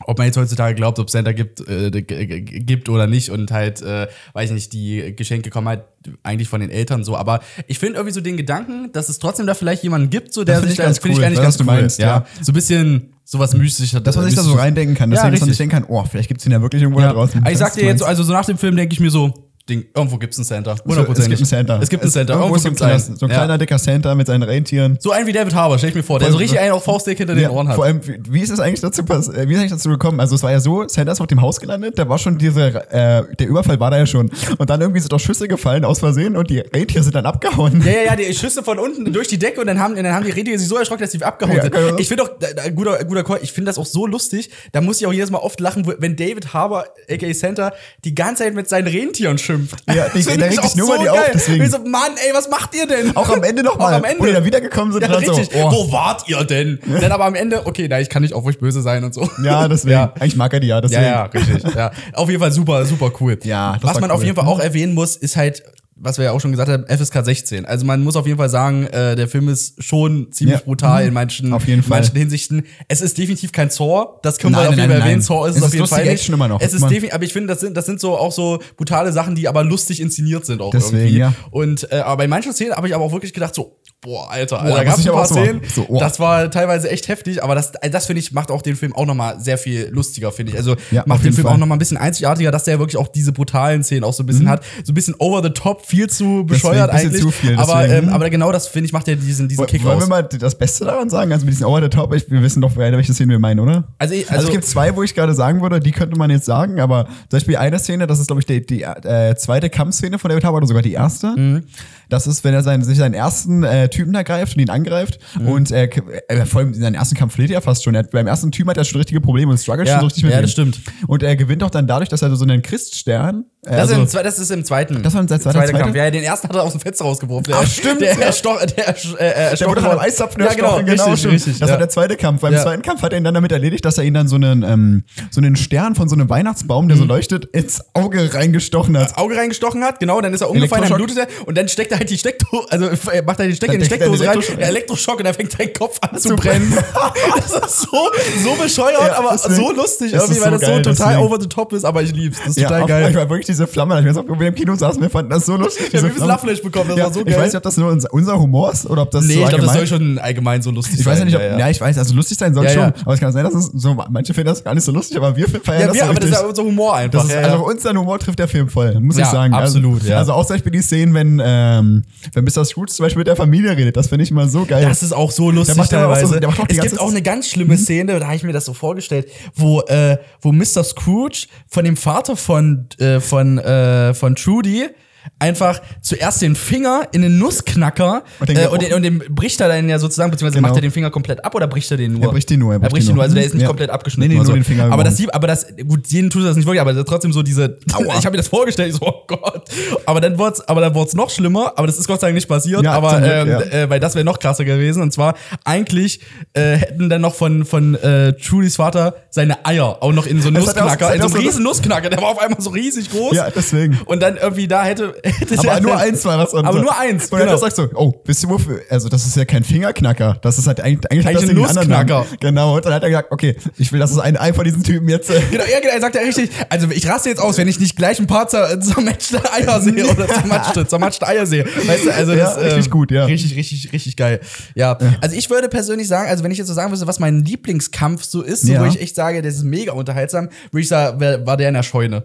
ob man jetzt heutzutage glaubt, ob Santa gibt, äh, gibt oder nicht und halt, äh, weiß ich nicht, die Geschenke kommen halt eigentlich von den Eltern so. Aber ich finde irgendwie so den Gedanken, dass es trotzdem da vielleicht jemanden gibt, so der Das sich ich da, ganz finde ich eigentlich ganz was cool. meinst, ja. ja. So ein bisschen sowas Mystisches. Dass man sich da so reindenken kann, dass Ja, man sich richtig. denken kann, oh, vielleicht gibt's ihn ja wirklich irgendwo Ja. da draußen. Ich sag Das dir jetzt, also so nach dem Film denke ich mir so, Ding, irgendwo gibt's einen Santa. es Hundertprozentig. gibt einen Santa. Es gibt einen Santa. Irgendwo Irgendwo gibt's einen. So ein Ja. kleiner, dicker Santa mit seinen Rentieren. So einen wie David Harbour, stell ich mir vor, der so richtig einen auf Faustdick hinter den Ohren hat. Vor allem, wie- ist es eigentlich dazu äh, wie ist eigentlich dazu gekommen? Also es war ja so, Santa ist auf dem Haus gelandet, da war schon diese, äh, der Überfall war da ja schon. Und dann irgendwie sind doch Schüsse gefallen aus Versehen und die Rentiere sind dann abgehauen. Ja, ja, ja, die Schüsse von unten durch die Decke und dann haben, dann haben die Rentiere sich so erschrocken, dass sie abgehauen Ja, sind. genau. Ich finde auch, da, da, guter, guter Call, ich finde das auch so lustig, da muss ich auch jedes Mal oft lachen, wenn David Harbour, aka Santa, die ganze Zeit mit seinen Rentieren schimpft. Ja, finde der ich regt sich auch nur über die auf, deswegen. Ich so, Mann, ey, was macht ihr denn? Auch am Ende nochmal, Auch am Ende. wo die dann wiedergekommen sind. Ja, und dann richtig. So, oh. Wo wart ihr denn? Dann aber am Ende, okay, na, ich kann nicht auf euch böse sein und so. Ja, deswegen. Ja. Eigentlich mag er die ja, Ja, deswegen. ja, richtig. Ja. Auf jeden Fall super, super cool. Ja, das Was man cool. auf jeden Fall auch erwähnen muss, ist halt, was wir ja auch schon gesagt haben, FSK 16. Also man muss auf jeden Fall sagen, äh, der Film ist schon ziemlich Ja. brutal in manchen, in manchen. Hinsichten. Es ist definitiv kein Saw, das können wir Nein, auf jeden Fall erwähnen. Saw ist Es es auf ist jeden Fall nicht. Immer noch. Es ist definitiv, aber ich finde, das sind, das sind so auch so brutale Sachen, die aber lustig inszeniert sind auch Deswegen, irgendwie. ja. Und äh, aber bei manchen Szenen habe ich aber auch wirklich gedacht so, boah, Alter, Boah, Alter da gab es ein paar Szenen. So, oh. das war teilweise echt heftig, aber das, also das finde ich, macht auch den Film auch nochmal sehr viel lustiger, finde ich. Also Ja, macht den Film Fall. auch nochmal ein bisschen einzigartiger, dass der wirklich auch diese brutalen Szenen auch so ein bisschen hat. So ein bisschen over the top, viel zu bescheuert Mhm. bisschen eigentlich. zu viel, aber, deswegen. ähm, aber genau das, finde ich, macht ja diesen, diesen Kick Wollen wir aus. mal das Beste daran sagen? Also mit diesen Over the Top, ich, wir wissen doch, welche Szene wir meinen, oder? Also, Also, also- es gibt zwei, wo ich gerade sagen würde, die könnte man jetzt sagen, aber zum Beispiel eine Szene, das ist, glaube ich, die, die äh, zweite Kampfszene von David Harbour oder sogar die erste. Mhm. Das ist, wenn er seinen, sich seinen ersten äh, Typen da greift und ihn angreift Mhm. und äh, äh, vor allem in seinen ersten Kampf verliert er fast schon. Er beim ersten Typen hat er schon richtige Probleme und struggelt Ja, schon so richtig mit ja, ihm. das stimmt. Und er gewinnt auch dann dadurch, dass er so einen Christstern äh, Das, also, ist im, das ist im zweiten. Das war im zweiten- zweite zweite? Kampf. Ja, den ersten hat er aus dem Fenster rausgeworfen. Der, Ach, stimmt, Der, der, Stoch, der, äh, äh, Der wurde von einem Eiszapfen Ja, genau, richtig, stimmt. richtig. Das ja. war der zweite Kampf. Beim Ja. zweiten Kampf hat er ihn dann damit erledigt, dass er ihn dann so einen, ähm, so einen Stern von so einem Weihnachtsbaum, Mhm. der so leuchtet, ins Auge reingestochen hat. Auge reingestochen hat, genau, dann ist er umgefallen, dann blutet er und dann steckt er halt die Steckdose, also er macht er die Stecker in die er Steckdose rein, Elektroschock. der Elektroschock und dann fängt sein Kopf an zu brennen. das ist so, so bescheuert, Ja, aber so lustig das irgendwie, ist weil so das so geil, total deswegen. over the top ist, aber ich lieb's. Das ist total auf- geil. Ich war wirklich diese Flamme, als wir so- im Kino saßen, wir fanden das so lustig. Wir haben übelst. Lachfleisch bekommen, das ja, war so Ich geil. weiß nicht, ob das nur unser, unser Humor ist oder ob das nee, so ich glaube, das soll schon allgemein so lustig ich weiß ja sein. nicht, ob, ja, ich weiß, also lustig sein soll Ja, schon, ja. aber es kann sein, dass es so, manche finden das gar nicht so lustig, aber wir feiern Ja, das wir, so aber das ist ja unser Humor einfach. Ist, ja, ja. also unseren Humor trifft der Film voll, muss Ja, ich sagen. absolut, also, ja. Also auch zum Beispiel die Szenen, wenn, ähm, wenn Mr. Scrooge zum Beispiel mit der Familie redet, das finde ich immer so geil. Das ist auch so lustig Der macht so- teilweise. der macht auch es gibt auch eine ganz schlimme Szene, da habe ich mir das so vorgestellt, wo, äh, wo Mr. Scrooge von dem Vater von, äh, von, äh, von Trudy einfach zuerst den Finger in den Nussknacker Und den äh, und, den, und den bricht er dann ja sozusagen, beziehungsweise Genau. macht er den Finger komplett ab oder bricht er den nur? Er bricht ihn nur, er bricht ihn ihn nur. nur. Also der ist nicht Ja. komplett abgeschnitten. Nee, nee, nur so. den Finger aber das, sieht- aber das, gut, jeden tut das nicht wirklich, aber trotzdem so diese, ich habe mir das vorgestellt, ich so, oh Gott. Aber dann wurde aber dann wurd's noch schlimmer, aber das ist Gott sei Dank nicht passiert, Ja, aber ähm, ja. äh, weil das wäre noch krasser gewesen. Und zwar, eigentlich äh, hätten dann noch von, von äh, Trudys Vater seine Eier auch noch in so einen er Nussknacker, in so er einen riesen Nussknacker, der war auf einmal so riesig groß. Ja, deswegen. Und dann irgendwie da hätte. Aber nur eins war das. Aber nur eins, Und dann genau. sagst du, oh, wisst ihr wofür? Also, das ist ja kein Fingerknacker. Das ist halt eigentlich, eigentlich, ein. Nussknacker. Genau. Und dann hat er gesagt, okay, ich will, dass es ein Ei von diesen Typen jetzt. äh, Genau, ja, genau, er sagt ja richtig, also ich raste jetzt aus, wenn ich nicht gleich ein paar zer zermatschte Eier sehe oder zermatschte, zermatschte Eier sehe. Weißt du, also Ja, das richtig gut, ja. Richtig, richtig, richtig geil. Ja. Also ich würde persönlich sagen, also wenn ich jetzt so sagen müsste, was mein Lieblingskampf so ist, so, Ja. wo ich echt sage, das ist mega unterhaltsam, würde ich sagen, war der in der Scheune.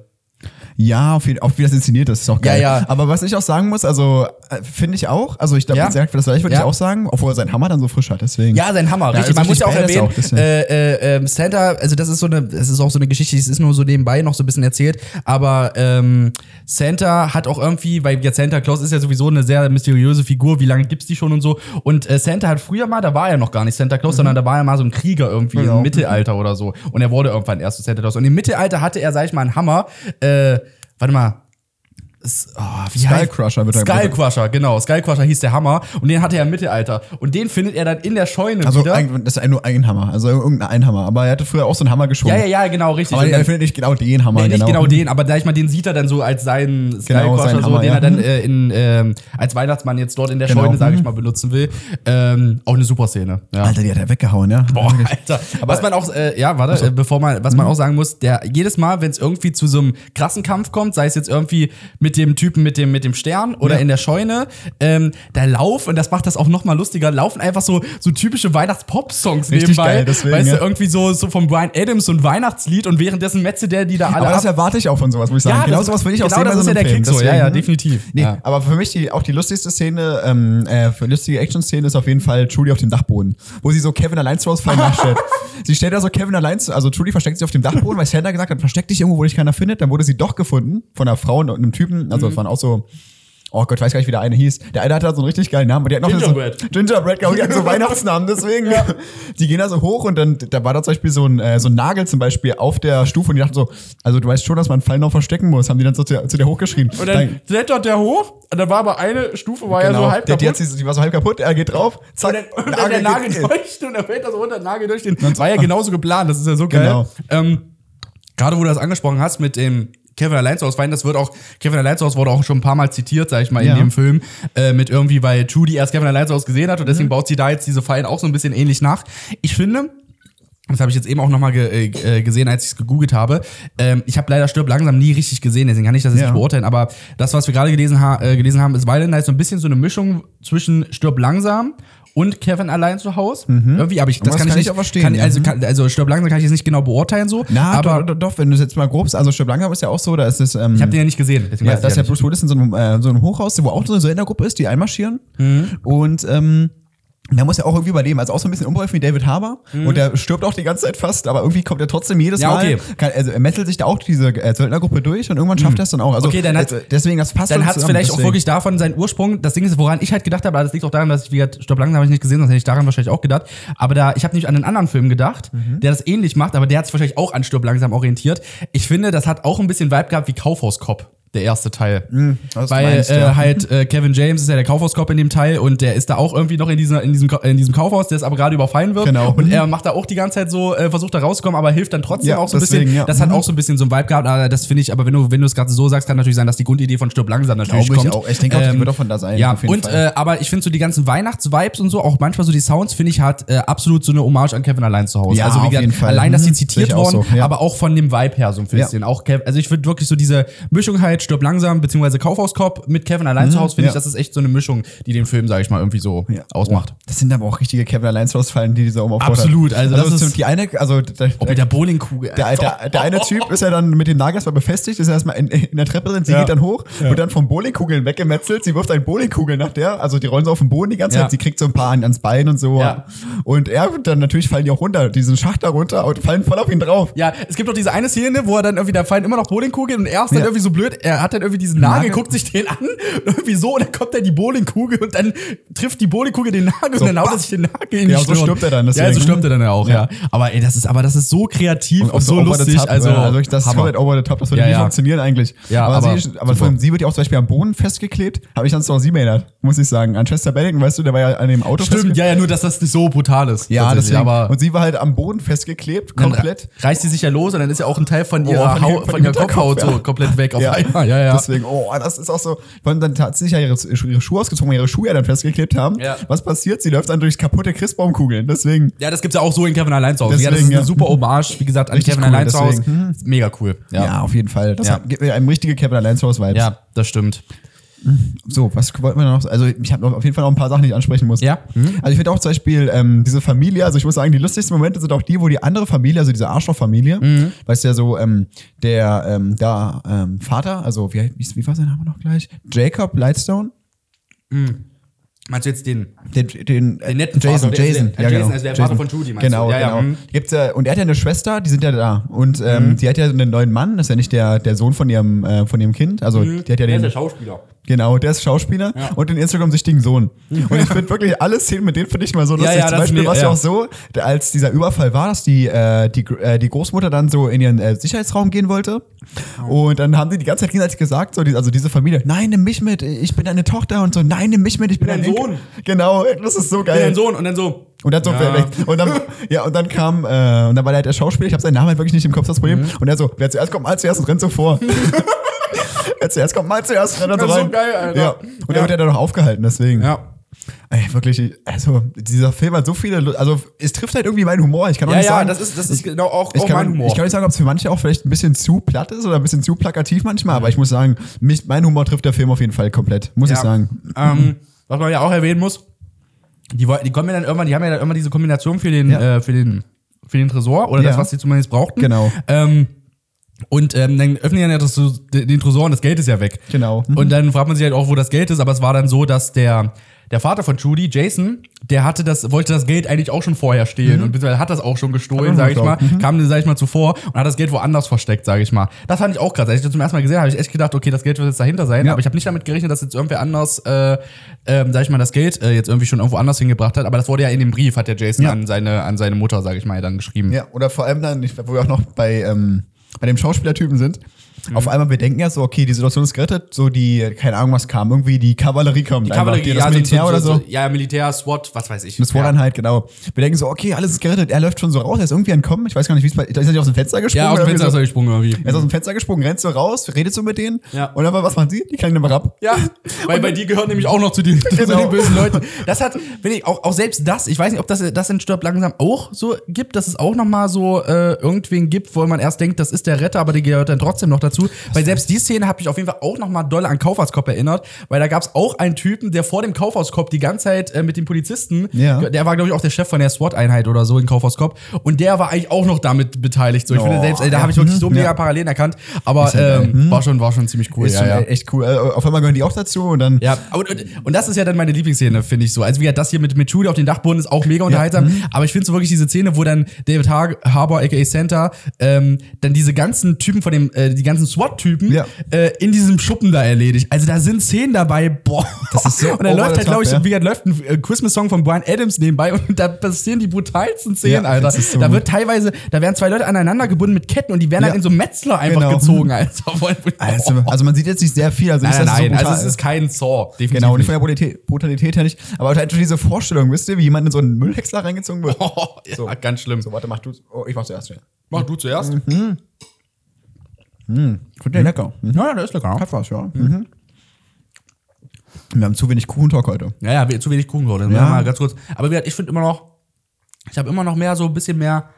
Ja, auf jeden, auch wie das inszeniert ist, ist auch geil. Ja, ja. Aber was ich auch sagen muss, also äh, finde ich auch, also ich glaube, Ja. ja. gesagt, das gleiche würde Ja. ich auch sagen, obwohl er seinen Hammer dann so frisch hat, deswegen. Ja, sein Hammer, Ja, richtig. Man muss ja auch erwähnen, auch, äh, äh, ähm, Santa, also das ist so eine, das ist auch so eine Geschichte, die ist nur so nebenbei noch so ein bisschen erzählt, aber ähm, Santa hat auch irgendwie, weil jetzt Santa Claus ist ja sowieso eine sehr mysteriöse Figur, wie lange gibt's die schon und so. Und äh, Santa hat früher mal, da war er noch gar nicht Santa Claus, sondern da war er mal so ein Krieger irgendwie Genau. im Mittelalter oder so. Und er wurde irgendwann erst so Santa Claus. Und im Mittelalter hatte er, sag ich mal, einen Hammer. Äh, warte mal. Oh, wie Skullcrusher wird er- Skullcrusher, genau. Skullcrusher hieß der Hammer. Und den hatte er im Mittelalter. Und den findet er dann in der Scheune Also wieder. ein, das ist nur ein Hammer, also irgendein Einhammer. Aber er hatte früher auch so einen Hammer geschwungen. ja, ja, ja, genau, richtig. Aber er findet nicht genau den Hammer. Nee, nicht genau den, aber da ich mal den sieht er dann so als seinen Genau, Skullcrusher, seinen so, Hammer, den ja. er dann äh, in, ähm, als Weihnachtsmann jetzt dort in der Genau. Scheune, sage ich Mhm. mal, benutzen will. Ähm, auch eine super Szene. Ja. Alter, die hat er weggehauen, ja. Boah, Alter. was man auch, äh, ja, warte, äh, bevor man, was man Mhm. auch sagen muss, der jedes Mal, wenn es irgendwie zu so einem krassen Kampf kommt, sei es jetzt irgendwie mit dem Typen mit dem, mit dem Stern oder Ja. in der Scheune, ähm, da laufen, und das macht das auch nochmal lustiger, laufen einfach so, so typische Weihnachts-Pop-Songs nebenbei. geil, deswegen, weißt ja. du, irgendwie so, so von Brian Adams so ein Weihnachtslied und währenddessen metze der die da alle Aber das erwarte ich auch von sowas, muss ich sagen. Ja, genau das- sowas will ich auch genau sehen das ist so ja der Film. So. Ja, ja, definitiv. Nee, Ja. aber für mich die, auch die lustigste Szene, ähm, äh, für lustige Action-Szene ist auf jeden Fall Trudy auf dem Dachboden, wo sie so Kevin allein zu Hause fallen nachstellt. sie stellt da so Kevin allein zu, also Trudy versteckt sich auf dem Dachboden, weil Santa gesagt hat, versteck dich irgendwo, wo dich keiner findet. Dann wurde sie doch gefunden von einer Frau und einem Typen, also Mhm. es waren auch so Oh Gott, weiß gar nicht, wie der eine hieß. Der eine hatte halt so einen richtig geilen Namen, aber die hat noch Gingerbread. So, Gingerbread, genau, die hat so Weihnachtsnamen, deswegen. Die gehen da so hoch und dann, da war da zum Beispiel so ein, äh, so ein Nagel zum Beispiel auf der Stufe und die dachten so, also du weißt schon, dass man einen Fall noch verstecken muss, haben die dann so zu, zu der hochgeschrieben. Und dann klettert der hoch, und dann war aber eine Stufe, war genau, ja so halb der, die, hat kaputt. sie, die war so halb kaputt, er geht drauf, zack, Und dann, und dann der Nagel geht- leuchtet und dann fällt da so runter, der Nagel durch den. War ja genauso geplant, das ist ja so geil. Genau. Ähm, Gerade wo du das angesprochen hast mit dem Kevin allein zu Hause Wein, das wird auch, Kevin allein zu Hause wurde auch schon ein paar Mal zitiert, sag ich mal, in Ja. dem Film, äh, mit irgendwie, weil Judy erst Kevin allein zu Hause gesehen hat und Mhm. deswegen baut sie da jetzt diese Fallen auch so ein bisschen ähnlich nach. Ich finde, das habe ich jetzt eben auch nochmal ge äh, gesehen, als ich es gegoogelt habe. Ähm, ich habe leider Stirb langsam nie richtig gesehen, deswegen kann ich das jetzt Ja. nicht beurteilen. Aber das, was wir gerade gelesen, ha äh, gelesen haben, ist Violent Night so ein bisschen so eine Mischung zwischen Stirb langsam und Kevin allein zu Hause. Irgendwie, aber ich, das Aber kann, das ich kann nicht. ich auch verstehen, kann, ja. also, Mhm. kann, also Stirb langsam kann ich jetzt nicht genau beurteilen so. Na, aber doch, doch, wenn du es jetzt mal grob, also Stirb langsam ist ja auch so, da ist es, ähm, ich habe den ja nicht gesehen. Ja, ich dass ja Bruce Willis in so einem, äh, so einem Hochhaus, wo auch so eine Sendergruppe ist, die einmarschieren. Mhm. Und ähm, der muss ja auch irgendwie überleben. Also auch so ein bisschen unbeholfen wie David Harbour. Und der stirbt auch die ganze Zeit fast, aber irgendwie kommt er trotzdem jedes Mhm. Ja, Mal. okay. Kann, also er metzelt sich da auch diese äh, Söldnergruppe durch und irgendwann schafft er es dann auch. Also Okay, dann hat- äh, deswegen, das passt dann hat es vielleicht auch deswegen. wirklich davon seinen Ursprung. Das Ding ist, woran ich halt gedacht habe, aber das liegt auch daran, dass ich, wie gesagt, Stopp langsam habe ich nicht gesehen, sonst hätte ich daran wahrscheinlich auch gedacht. Aber da, ich habe nämlich an einen anderen Film gedacht, Mhm. der das ähnlich macht, aber der hat sich wahrscheinlich auch an Stirb langsam orientiert. Ich finde, das hat auch ein bisschen Vibe gehabt wie Kaufhauskopf. Der erste Teil. du Weil meinst, äh, ja. halt äh, Kevin James ist ja der Kaufhauskopf in dem Teil und der ist da auch irgendwie noch in, dieser, in, diesem, in diesem Kaufhaus, der es aber gerade überfallen wird. Genau. Und Mhm. er macht da auch die ganze Zeit so, äh, versucht da rauszukommen, aber hilft dann trotzdem Ja, auch so ein deswegen, bisschen. ja. Das hat Mhm. auch so ein bisschen so ein Vibe gehabt, aber das finde ich, aber wenn du, wenn du es gerade so sagst, kann natürlich sein, dass die Grundidee von Stirb langsam natürlich Glaube ich kommt. auch. Ich denke auch, die wird auch von da sein, Ja, auf jeden und Fall. äh, aber ich finde so die ganzen Weihnachts-Vibes und so, auch manchmal so die Sounds, finde ich, hat äh, absolut so eine Hommage an Kevin allein zu Hause. Ja, also wie auf gesagt, jeden Fall. allein, dass sie Mhm, zitiert ich worden, so, aber auch von dem Vibe her so ein bisschen. Auch Kev, also ich finde wirklich so diese Mischung halt Stirb langsam beziehungsweise Kaufhauskopf mit Kevin allein zu Hause, finde Mhm, ja. ich, das ist echt so eine Mischung, die den Film, sage ich mal, irgendwie so Ja. ausmacht. Das sind aber auch richtige Kevin allein fallen, die diese Oma Absolut, also das also ist- die eine, also der, Auch mit der Bowlingkugel. Der, der, der eine Typ ist ja dann mit dem Nagel erstmal befestigt, ist ja erstmal in, in der Treppe drin, sie Ja. geht dann hoch, wird dann von Bowlingkugeln weggemetzelt, sie wirft einen Bowlingkugel nach der, also die rollen so auf den Boden die ganze Ja. Zeit, sie kriegt so ein paar an, ans Bein und so. Ja. Und er, dann natürlich fallen die auch runter, diesen Schacht da runter und fallen voll auf ihn drauf. Ja, es gibt doch diese eine Szene, wo er dann irgendwie, da fallen immer noch Bowlingkugeln und er ist dann Ja. irgendwie so blöd, er hat dann irgendwie diesen Nagel, Nagel. guckt sich den an, irgendwie so, und dann kommt dann die Bowlingkugel und dann trifft die Bowlingkugel den Nagel So, und dann haut er sich den Nagel in die Ja, so stirbt er dann, Ja, deswegen. so stirbt er dann ja auch, ja. Ja. Aber ey, das ist, aber das ist so kreativ und, so over the lustig, top, also, ja, also wirklich, das ist Hammer. komplett over the top, das würde Ja, nicht ja. funktionieren eigentlich. Ja, aber, aber sie, aber von, sie wird ja auch zum Beispiel am Boden festgeklebt, habe ich dann so sie erinnert, muss ich sagen. An Chester Bennington, weißt du, der war ja an dem Auto Stimmt, ja, ja, nur, dass das nicht so brutal ist. Ja, deswegen. aber und sie war halt am Boden festgeklebt, komplett. reißt sie sich ja los und dann ist ja auch ein Teil von ihrer, Oh, von Hau- von, ihrer Kopfhaut so ja. komplett weg auf Ja. einmal. Ja, ja. Deswegen, oh, das ist auch so. Vor allem dann ja ihre, ihre Schuhe ausgezogen, ihre Schuhe ja dann festgeklebt haben. Ja. Was passiert? Sie läuft dann durch kaputte Christbaumkugeln. Deswegen. Ja, das gibt's ja auch so in Kevin allein zu Hause. ja, das ist eine ja. super Hommage, wie gesagt, an Richtig Kevin cool, allein zu Hause. Mega cool. Ja, Ja. auf jeden Fall. Das Ja. gibt mir einem richtige Kevin allein zu Hause Vibes. ja, das stimmt. So, was wollten wir noch? Also, ich habe auf jeden Fall noch ein paar Sachen, die ich ansprechen muss. Ja. Mhm. Also, ich finde auch zum Beispiel ähm, diese Familie, also ich muss sagen, die lustigsten Momente sind auch die, wo die andere Familie, also diese Arschloch-Familie, Mhm. weißt du ja so, ähm, der ähm, da ähm, Vater, also wie, wie, wie war sein Name noch gleich? Jacob Lightstone? Meinst du jetzt den? Den, den, Den netten Jason, Vater, der- Jason, der- Jason, also der Vater von Judy, meinst Genau, du? Ja, ja, genau. mhm. Gibt's ja, und er hat ja eine Schwester, die sind ja da. Und ähm, die hat ja einen neuen Mann, das ist ja nicht der, der Sohn von ihrem, äh, von ihrem Kind. Also die hat ja den. Schauspieler. Genau, der ist Schauspieler und den Instagram-süchtigen Sohn. Und ich finde wirklich alle Szenen mit denen finde ich mal so lustig. ja, Zum das Beispiel war es ja ja. auch so, als dieser Überfall war, dass die, äh, die, äh, die Großmutter dann so in ihren äh, Sicherheitsraum gehen wollte. Und dann haben die die ganze Zeit gegenseitig gesagt, so, die, also diese Familie, nein, nimm mich mit, ich bin deine Tochter und so, nein, nimm mich mit, ich bin, dein Sohn. Genau, das ist so Ich bin geil. dein Sohn und dann so. Und dann so Ja. Und dann, ja, und dann kam, äh, und dann war der, der Schauspieler, ich habe seinen Namen halt wirklich nicht im Kopf, das Problem. Mhm. Und er so, wer zuerst kommt, mal zuerst und rennt so vor. wer zuerst kommt, mal zuerst, rennt so Das ist so rein. geil, Alter. Ja. Und Ja. er wird ja dann noch aufgehalten, deswegen. Ja. Ey, wirklich, also, dieser Film hat so viele, also, es trifft halt irgendwie meinen Humor. Ich kann auch Ja, nicht ja, sagen. das ist, das ist genau auch, ich auch kann, mein Humor. ich kann nicht sagen, ob es für manche auch vielleicht ein bisschen zu platt ist oder ein bisschen zu plakativ manchmal, aber ich muss sagen, mich, mein Humor trifft der Film auf jeden Fall komplett, muss ich Ja. sagen. Ähm, was man ja auch erwähnen muss, die, die kommen ja dann irgendwann, die haben ja dann immer diese Kombination für den, Ja. äh, für den, für den Tresor oder das, Ja. was sie zumindest brauchten. Genau. Ähm, und ähm, dann öffnen die ja das, den Tresor und das Geld ist ja weg. Genau. Mhm. Und dann fragt man sich halt auch, wo das Geld ist, aber es war dann so, dass der, der Vater von Judy, Jason, der hatte das, wollte das Geld eigentlich auch schon vorher stehlen und beziehungsweise hat das auch schon gestohlen, Mhm. Sage ich mal. Mhm. kam, sag ich mal, zuvor und hat das Geld woanders versteckt, sage ich mal. Das fand ich auch krass. Als ich das zum ersten Mal gesehen habe, habe ich echt gedacht, okay, das Geld wird jetzt dahinter sein, Ja. aber ich habe nicht damit gerechnet, dass jetzt irgendwer anders, äh, ähm, sag ich mal, das Geld äh, jetzt irgendwie schon irgendwo anders hingebracht hat, aber das wurde ja in dem Brief, hat der Jason Ja. an seine, an seine Mutter, sage ich mal, dann geschrieben. Ja, oder vor allem dann, wo wir auch noch bei, ähm, bei dem Schauspielertypen sind. Mhm. Auf einmal, wir denken ja so, okay, die Situation ist gerettet, so die, keine Ahnung, was kam, irgendwie die Kavallerie kommt. Die einfach, Kavallerie, das ja, Militär oder so. Ja, Militär, SWAT, was weiß ich. Das dann halt, genau. Wir denken so, okay, alles ist gerettet. Er läuft schon so raus, er ist irgendwie entkommen. Ich weiß gar nicht, wie es bei. Ist er nicht aus dem Fenster gesprungen? Ja, aus dem Fenster ist er gesprungen irgendwie. so? Er ist aus dem Fenster gesprungen, rennt so raus, redet so mit denen. Ja. Und dann, was machen sie? Die kleinen immer ab. Ja, weil, weil die gehören nämlich auch noch zu den, zu Genau. den bösen Leuten. Das hat, wenn ich, auch, auch selbst das, ich weiß nicht, ob das, das in Stirb langsam auch so gibt, dass es auch noch mal so äh, irgendwen gibt, wo man erst denkt, das ist der Retter, aber der gehört dann trotzdem noch dazu. Weil selbst die Szene hat mich auf jeden Fall auch noch mal doll an Kaufhauskopf erinnert, weil da gab es auch einen Typen, der vor dem Kaufhauskopf die ganze Zeit äh, mit den Polizisten, Ja. der war, glaube ich, auch der Chef von der SWAT-Einheit oder so in Kaufhauskopf und der war eigentlich auch noch damit beteiligt. So, ich Oh, finde selbst, ey, da ja. habe ich wirklich so Mhm. mega Ja. Parallelen erkannt, aber ja ähm, war, schon, war schon ziemlich cool. Ist ja, schon ja. echt cool. Also, auf einmal gehören die auch dazu und dann. Ja, und, und, und das ist ja dann meine Lieblingsszene, finde ich so. Also wie gesagt, das hier mit, mit Judy auf den Dachboden ist auch mega unterhaltsam. mhm. Aber ich finde so wirklich diese Szene, wo dann David Har Harbour, aka Santa, ähm, dann diese ganzen Typen von dem, äh, die ganzen SWAT-Typen Ja. äh, in diesem Schuppen da erledigt. Also da sind Szenen dabei, boah. Das ist so Und over läuft halt, glaube ich, ja. wie läuft ein äh, Christmas-Song von Brian Adams nebenbei und da passieren die brutalsten Szenen, Ja, Alter. so da wird teilweise, da werden zwei Leute aneinander gebunden mit Ketten und die werden Ja. halt in so Metzler einfach Genau. gezogen, Alter. Also, also man sieht jetzt nicht sehr viel, also Nein, nein, so nein. brutal Also es ist kein Saw. Definitiv Genau, nicht nicht. von der Brutalität, Brutalität her nicht. Aber halt schon diese Vorstellung, wisst ihr, wie jemand in so einen Müllhäcksler reingezogen wird. Oh, So. ganz schlimm. So, warte, mach du. Oh, ich mach zuerst. Mach du zuerst. Finde der lecker. Mhm. Ja, ja, der ist lecker. Hat was, ja. Mhm. Wir haben zu wenig Kuchentalk heute. Ja, ja, wir- zu wenig Kuchen geworden. Ja. Mal ganz kurz. Aber ich finde immer noch, ich habe immer noch mehr so ein bisschen mehr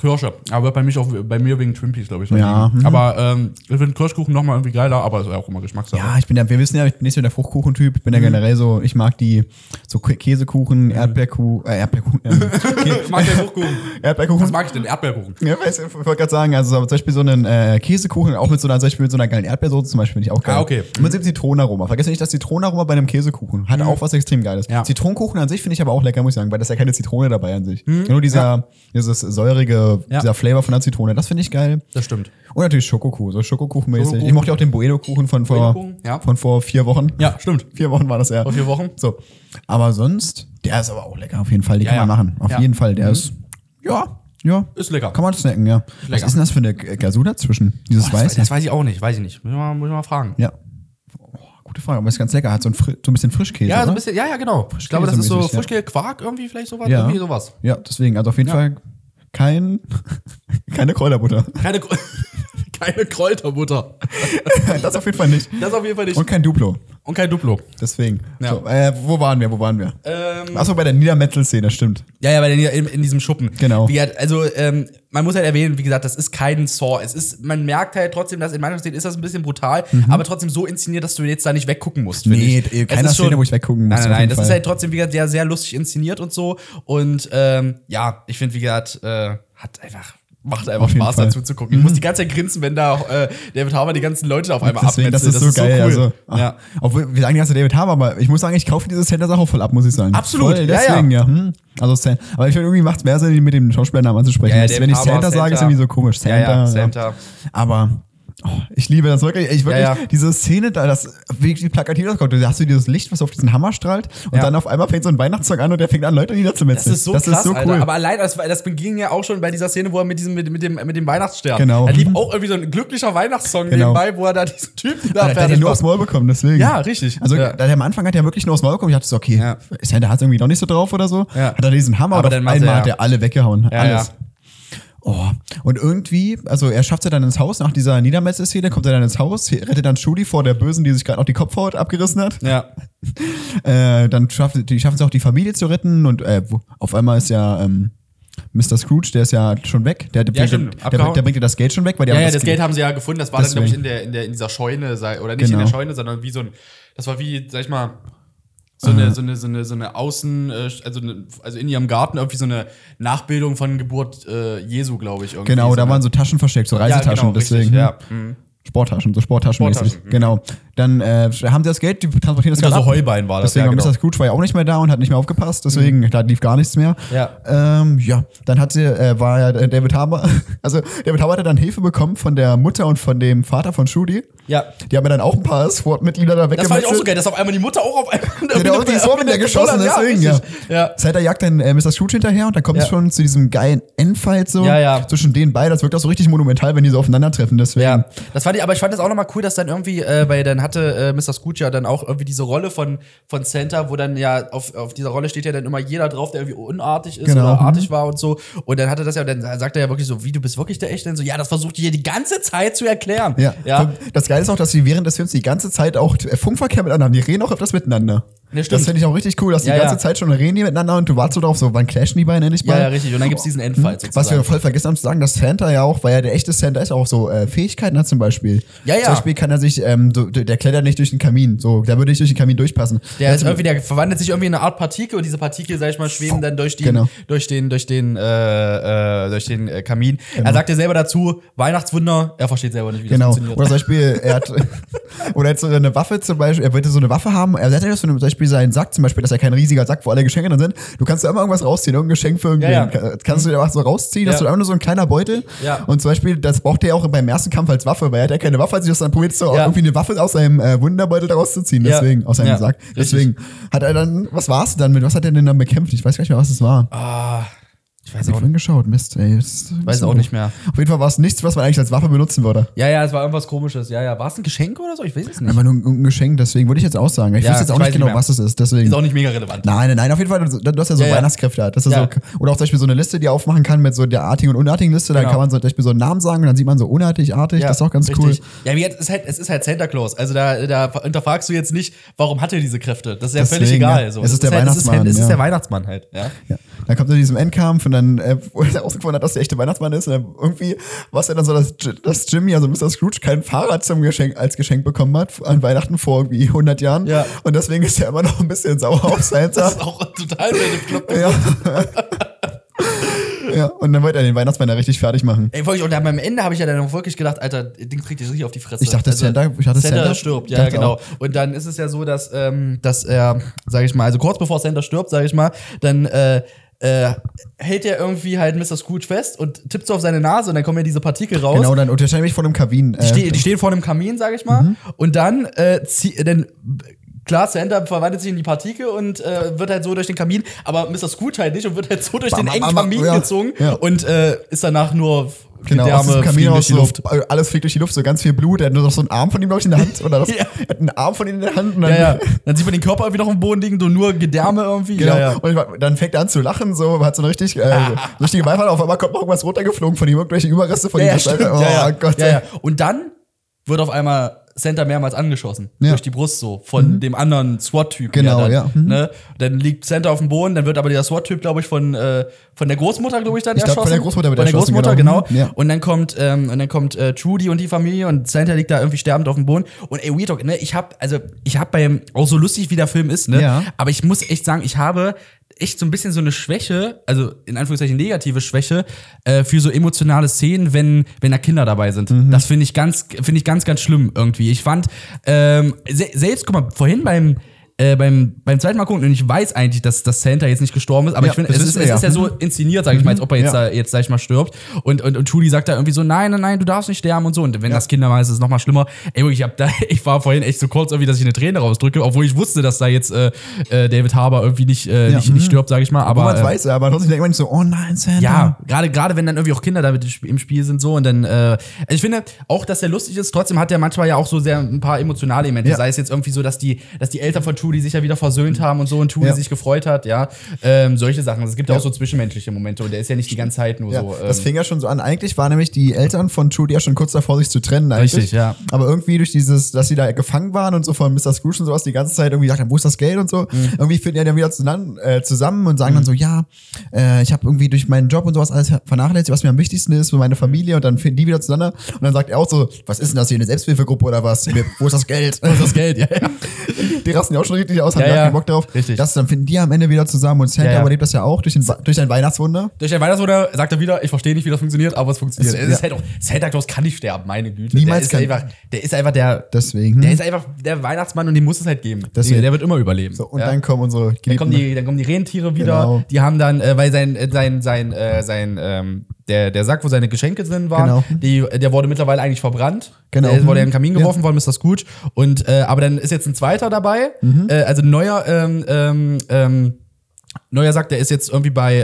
Kirsche. Aber bei, mich auch, bei mir wegen Twin Peaks, glaube ich. Ja, mhm. Aber ähm, ich finde Kirschkuchen noch mal irgendwie geiler, aber ist ja auch immer Geschmackssache. Ja, ich bin ja, wir wissen ja, ich bin nicht so der Fruchtkuchentyp. Ich bin ja generell so, ich mag die so Kä- Käsekuchen, Erdbeerkuchen, äh, Erdbeerkuchen, ähm, Ich mag den Fruchtkuchen. Was Erdbeerkuchen. mag ich denn? Erdbeerkuchen. Ja, weiß, ich wollte gerade sagen, also zum Beispiel so einen äh, Käsekuchen, auch mit so einer, zum Beispiel mit so einer geilen Erdbeersoße zum Beispiel, finde ich auch geil. Ah, okay. Und mit dem Zitronenaroma. Vergesst nicht, das Zitronenaroma bei einem Käsekuchen hat auch was extrem Geiles. Mhm. Ja. Zitronenkuchen an sich finde ich aber auch lecker, muss ich sagen, weil da ist ja keine Zitrone dabei an sich. Nur dieser, dieses säurige, Mhm. Ja. dieser Flavor von der Zitrone, das finde ich geil. Das stimmt. Und natürlich Schokokuchen, so Schokokuchenmäßig. Schokokuchen. Ich mochte auch den Boedo-Kuchen von vor, Boedo-Kuchen, ja. von vor vier Wochen. Ja, stimmt. Vier Wochen war das ja. Vor vier Wochen. So. Aber sonst, der ist aber auch lecker, auf jeden Fall. Die Ja, kann man machen. Auf jeden Fall. Der ist, ja, ja. Ist lecker. Kann man snacken, ja. Was Lecker. ist denn das für eine G- Glasur dazwischen? Dieses Boah, das, Weiß? das weiß ich auch nicht, weiß ich nicht. Muss ich mal, muss ich mal fragen. Ja. Oh, gute Frage, aber ist ganz lecker. Hat so ein, Fri so ein bisschen Frischkäse. Ja, so ein bisschen, ja, ja, genau. Ich glaube, das ist so. Frischkäse, Quark irgendwie, vielleicht sowas. Ja. Irgendwie sowas. Ja, deswegen, also auf jeden Ja. Fall kein, keine Kräuterbutter. Keine, Kr- keine Kräuterbutter. das auf jeden Fall nicht. Das auf jeden Fall nicht. Und kein Duplo. Und kein Duplo. Deswegen. Ja. So, äh, wo waren wir? Wo waren wir? Ähm, Achso, bei der Niedermetzel-Szene, stimmt. Ja, ja, bei den, in, in diesem Schuppen. Genau. Wie gesagt, also, ähm, man muss halt erwähnen, wie gesagt, das ist kein Saw. Es ist, man merkt halt trotzdem, dass in manchen Szenen ist das ein bisschen brutal, aber trotzdem so inszeniert, dass du jetzt da nicht weggucken musst. Mhm. Nee, ich. Es keiner schon- Szene, wo ich weggucken muss, Nein, nein, nein. Das Fall. ist halt trotzdem, wie gesagt, sehr, sehr lustig inszeniert und so. Und ähm, ja, ich finde, wie gesagt, äh, hat einfach. Macht einfach Auf Spaß. Mhm. dazu zu gucken. Ich muss die ganze Zeit grinsen, wenn da auch, äh, David Harbour die ganzen Leute auf einmal Deswegen, das abmetzelt. ist so geil. Also, ach, ja. Obwohl, wir sagen die ganze David Harbour, aber ich muss sagen, ich kaufe diese Center-Sache auch voll ab, muss ich sagen. Absolut, Voll, ja, deswegen, ja. Hm. Also, San- aber ich finde, irgendwie macht es mehr Sinn, ihn mit dem Schauspielernamen anzusprechen. Ja, ja, Wenn ich Harbour, Santa sage, ist Santa. irgendwie so komisch. Ja, Santa. ja, Santa. Aber Ich liebe das wirklich. Ich wirklich Ja, ja. diese Szene, da das wirklich plakativ auskommt. Da hast du dieses Licht, was auf diesen Hammer strahlt, und Ja. dann auf einmal fängt so ein Weihnachtssong an und der fängt an, Leute Das niederzumetzeln. ist so krass, Alter. Aber allein, das, das beging ja auch schon bei dieser Szene, wo er mit diesem, mit, mit dem, mit dem Weihnachtsstern. Genau. Da lief auch irgendwie so ein glücklicher Weihnachtssong Genau. nebenbei, wo er da diesen Typen da der hat ja nur aufs. Maul bekommen, deswegen. Ja, richtig. Also Ja. der am Anfang hat er wirklich nur aufs Maul bekommen. Ich dachte so, okay, Ja. Santa hat irgendwie doch nicht so drauf oder so. Ja. Hat er diesen Hammer Aber und dann auf einmal er- hat er alle weggehauen. Ja, alles. Ja. Oh. Und irgendwie, also er schafft es ja dann ins Haus nach dieser Niedermetzel-Szene, kommt er dann ins Haus, rettet dann Judy vor der Bösen, die sich gerade noch die Kopfhaut abgerissen hat. Ja. Äh, dann schafft, die schaffen es auch, die Familie zu retten und äh, auf einmal ist ja ähm, Mr. Scrooge, der ist ja schon weg. Der, der, bringt, stimmt, der, abgehauen. der bringt ja das Geld schon weg, weil die Ja, haben ja, das Geld haben sie ja gefunden. Das war dann, Deswegen. glaube ich, in, der, in, der, in dieser Scheune, oder nicht Genau. in der Scheune, sondern wie so ein, das war wie, sag ich mal, so eine, so eine, so eine, so eine Außen, äh, also, eine, also in ihrem Garten irgendwie so eine Nachbildung von Geburt äh, Jesu, glaube ich. Irgendwie. Genau, da waren so Taschen versteckt, so ja, Reisetaschen, genau, richtig, deswegen. ja. Mhm. Sporttaschen, so Sporttaschenmäßig. Sporttaschen, mhm. Genau. Dann äh, haben sie das Geld, die transportieren das Geld so ab. Heubein war das, Deswegen ja, war genau. Mr. Scrooge war ja auch nicht mehr da und hat nicht mehr aufgepasst, deswegen da lief gar nichts mehr. Ja. Ähm, ja, dann hat sie, äh, war ja äh, David Harbour, also David Harbour hat dann Hilfe bekommen von der Mutter und von dem Vater von Judy. Ja. Die haben ja dann auch ein paar SWAT-Mitglieder da Das fand ich auch so geil, dass auf einmal die Mutter auch auf einmal. Genau, die ist vor mit der geschossen, deswegen, ja. ja. Santa jagt dann äh, Mr. Scrooge hinterher und dann kommt es Ja. schon zu diesem geilen Endfight so Ja, ja. zwischen den beiden. Das wirkt auch so richtig monumental, wenn die so aufeinandertreffen. Deswegen. Ja, das fand ich, aber ich fand das auch nochmal cool, dass dann irgendwie, äh, weil dann hatte äh, Mr. Scrooge ja dann auch irgendwie diese Rolle von, von Santa, wo dann ja auf, auf dieser Rolle steht ja dann immer jeder drauf, der irgendwie unartig ist Genau. oder artig war und so. Und dann hatte das ja, dann sagt er ja wirklich so, wie, du bist wirklich der Echte? Und so, ja, das versucht ihr die ganze Zeit zu erklären. Ja. ja. Das Geile ist auch, dass sie während des Films die ganze Zeit auch äh, Funkverkehr miteinander haben. Die reden auch öfters miteinander. Ja, stimmt. das finde ich auch richtig cool, dass die Ja, ganze ja. Zeit schon reden die miteinander und du wartest so drauf, so wann clashen die beiden endlich mal. Ja, ja, richtig. Und dann gibt's diesen Endfight Mhm. Was wir sozusagen. voll vergessen haben zu sagen, dass Santa ja auch, weil er der echte Santa ist, auch so äh, Fähigkeiten hat zum Beispiel. Ja, ja. Zum Beispiel kann er sich, ähm, so, der klettert nicht durch den Kamin, so, der würde nicht durch den Kamin durchpassen. Der, ist irgendwie, der verwandelt sich irgendwie in eine Art Partikel und diese Partikel, sag ich mal, schweben dann durch den, Genau. durch den, durch den, äh, äh, durch den äh, Kamin. Er sagt ja selber dazu, Weihnachtswunder, er versteht selber nicht, wie das Genau. funktioniert. Oder zum Beispiel, er hat, oder jetzt so eine Waffe zum Beispiel, er wollte so eine Waffe haben, er hat ja so zum Beispiel seinen Sack, zum Beispiel, dass er kein riesiger Sack, wo alle Geschenke drin sind. Du kannst da immer irgendwas rausziehen, irgendein Geschenk für irgendwen. Ja, ja. Ka- Kannst du dir was so rausziehen, Ja. das ist einfach nur so ein kleiner Beutel. Ja. Und zum Beispiel, das braucht er auch beim ersten Kampf als Waffe, weil er hat ja keine Waffe, als ich das dann probiert, so Ja. irgendwie eine Waffe aus seinem äh, Wunderbeutel daraus zu ziehen, Ja. deswegen, aus seinem Ja, Sack. richtig. Deswegen hat er dann, was war es dann mit, was hat er denn dann bekämpft? Ich weiß gar nicht mehr, was es war. Ah, ich weiß ich auch vorhin geschaut, Mist, ey. Das- Weiß auch nicht mehr. Auf jeden Fall war es nichts, was man eigentlich als Waffe benutzen würde. Ja, ja, es war irgendwas komisches. Ja, ja. War es ein Geschenk oder so? Ich weiß es nicht. Einfach nur ein, Geschenk, deswegen würde ich jetzt auch sagen. Ich Ja, wüsste jetzt auch ich weiß nicht genau, nicht mehr. was es ist. Deswegen. Ist auch nicht mega relevant. Nein, nein, nein, auf jeden Fall, dass dass er so Ja, ja. Weihnachtskräfte er Ja. so, oder auch zum Beispiel so eine Liste, die er aufmachen kann mit so der artigen und unartigen Liste. Dann Genau. kann man so zum Beispiel so einen Namen sagen und dann sieht man so unartig, artig. das ist auch ganz richtig. cool. Ja, jetzt, es, ist halt, es ist halt Santa Claus. Also da, da hinterfragst du jetzt nicht, warum hat er diese Kräfte. Das ist ja völlig Deswegen, egal. ja. So. Es ist der halt, es ist, halt, Weihnachtsmann, es ist ja. der Weihnachtsmann halt. Ja. Dann kommt er zu diesem Endkampf und dann, äh, wo er rausgefunden hat, dass der echte Weihnachtsmann ist. Und dann irgendwie war es ja dann so, dass, dass Jimmy, also Mr. Scrooge, kein Fahrrad zum Geschenk, als Geschenk bekommen hat an Weihnachten vor irgendwie 100 Jahren. Ja. Und deswegen ist er immer noch ein bisschen sauer auf Santa. Das ist auch total Club. ja. ja. Und dann wollte er den Weihnachtsmann ja richtig fertig machen. Ey, wirklich, und dann am Ende habe ich ja dann wirklich gedacht, Alter, Ding kriegt dich richtig auf die Fresse. Also, Ich dachte, Santa- ich dachte, Santa, Santa- stirbt, ja, genau. auch. Und dann ist es ja so, dass, ähm, dass er, sage ich mal, also kurz bevor Santa stirbt, sage ich mal, dann äh, äh, hält er irgendwie halt Mr. Scrooge fest und tippt so auf seine Nase und dann kommen ja diese Partikel raus. Genau, dann unterscheide mich vor dem Kabin. Die, ste die stehen vor einem Kamin, sag ich mal. Und dann, äh, zieh, dann klar, Santa verwandelt sich in die Partikel und äh, wird halt so durch den Kamin, aber Mr. Scrooge halt nicht und wird halt so durch Bam, den engen bam, Kamin ja, gezogen ja. und äh, ist danach nur Genau, diesem Kamin fliegen durch die so, Luft. alles fliegt durch die Luft, so ganz viel Blut. Er hat nur noch so einen Arm von ihm, glaube ich, in der Hand. Oder das, Ja. Er hat einen Arm von ihm in der Hand. Und dann, Ja, ja. Dann sieht man den Körper irgendwie noch im Boden liegen, so nur Gedärme irgendwie. Genau. Ja, ja. Und dann fängt er an zu lachen, so, hat so eine richtig, äh, richtige Beifall. Auf einmal kommt noch irgendwas runtergeflogen von ihm, irgendwelche Überreste von ihm. oh. Gott. Und dann wird auf einmal Santa mehrmals angeschossen. Ja. Durch die Brust so. Von dem anderen SWAT-Typen. Genau, dann, ja. Mhm. Ne? Dann liegt Santa auf dem Boden, dann wird aber der SWAT-Typ, glaube ich, von, äh, von der Großmutter, glaube ich, dann Ich glaub, erschossen. von der Großmutter wird Von der Großmutter, genau. genau. Mhm. Ja. Und dann kommt, ähm, und dann kommt äh, Trudy und die Familie und Santa liegt da irgendwie sterbend auf dem Boden. Und ey, Weird Talk, ne, ich hab, also, ich hab beim, auch so lustig wie der Film ist, ne, Ja. aber ich muss echt sagen, ich habe echt so ein bisschen so eine Schwäche, also in Anführungszeichen negative Schwäche, äh, für so emotionale Szenen, wenn, wenn da Kinder dabei sind. Mhm. Das finde ich ganz, finde ich ganz, ganz schlimm irgendwie. Ich fand, ähm, se selbst, guck mal, vorhin beim, äh, beim, beim zweiten Mal gucken und ich weiß eigentlich, dass, dass Santa jetzt nicht gestorben ist, aber Ja, ich finde, es, ist, es wir ist ja ja. so inszeniert, sage ich mal, als ob er jetzt, Ja. da, jetzt sag ich mal, stirbt. Und, und, und Trudy sagt da irgendwie so, nein, nein, nein, du darfst nicht sterben und so. Und wenn das Kinder mal ist, es nochmal schlimmer. Ey, ich, hab da, ich war vorhin echt so kurz irgendwie, dass ich eine Träne rausdrücke, obwohl ich wusste, dass da jetzt äh, äh, David Harbour irgendwie nicht, äh, Ja, nicht, nicht mhm. stirbt, sage ich mal. Aber man äh, weiß, aber trotzdem denkt man nicht so, oh nein, Santa. ja, gerade gerade wenn dann irgendwie auch Kinder damit im Spiel sind so und dann äh, also ich finde auch, dass er lustig ist. Trotzdem hat er manchmal ja auch so sehr ein paar emotionale Elemente. Ja. Sei es jetzt irgendwie so, dass die dass die Eltern von Trudy sich ja wieder versöhnt haben und so und Trudy Ja. sich gefreut hat, ja. Ähm, solche Sachen. Es gibt ja auch so zwischenmenschliche Momente und der ist ja nicht die ganze Zeit nur Ja, so. das ähm, fing ja schon so an. Eigentlich waren nämlich die Eltern von Trudy ja schon kurz davor, sich zu trennen. Eigentlich. Richtig, ja. Aber irgendwie durch dieses, dass sie da gefangen waren und so von Mr. Scrooge und sowas, die ganze Zeit irgendwie dachten, wo ist das Geld und so. Mhm. Irgendwie finden die dann wieder zusammen, äh, zusammen und sagen dann so, ja, äh, ich habe irgendwie durch meinen Job und sowas alles vernachlässigt, was mir am wichtigsten ist für meine Familie und dann finden die wieder zueinander. Und dann sagt er auch so, was ist denn das hier, eine Selbsthilfegruppe oder was? Wo ist das Geld? das Geld, ja, ja. die rasten ja auch schon richtig aus, haben Ja, ja. keinen Bock drauf. Richtig. Das, dann finden die am Ende wieder zusammen und Santa Ja, ja. überlebt das ja auch durch, den, durch ein Weihnachtswunder. Durch ein Weihnachtswunder sagt er wieder, ich verstehe nicht, wie das funktioniert, aber es funktioniert. Es- Es, ist halt auch, Santa Claus kann nicht sterben, meine Güte. Niemals der ist kann- einfach, der ist einfach der, Deswegen. der ist einfach der Weihnachtsmann und den muss es halt geben. Deswegen. Der, wird immer überleben. so, und dann kommen unsere Dann kommen, die, dann kommen die Rentiere wieder. Genau. Die haben dann, äh, weil sein, äh, sein, sein, äh, sein, ähm, der, der Sack, wo seine Geschenke drin waren, Genau. die, der wurde mittlerweile eigentlich verbrannt. Genau. Der wurde in den Kamin Ja. geworfen worden, Mr. Scrooge. Und, äh, aber dann ist jetzt ein zweiter dabei. Mhm. Äh, also ein neuer, ähm, ähm, ähm, neuer Sack, der ist jetzt irgendwie bei,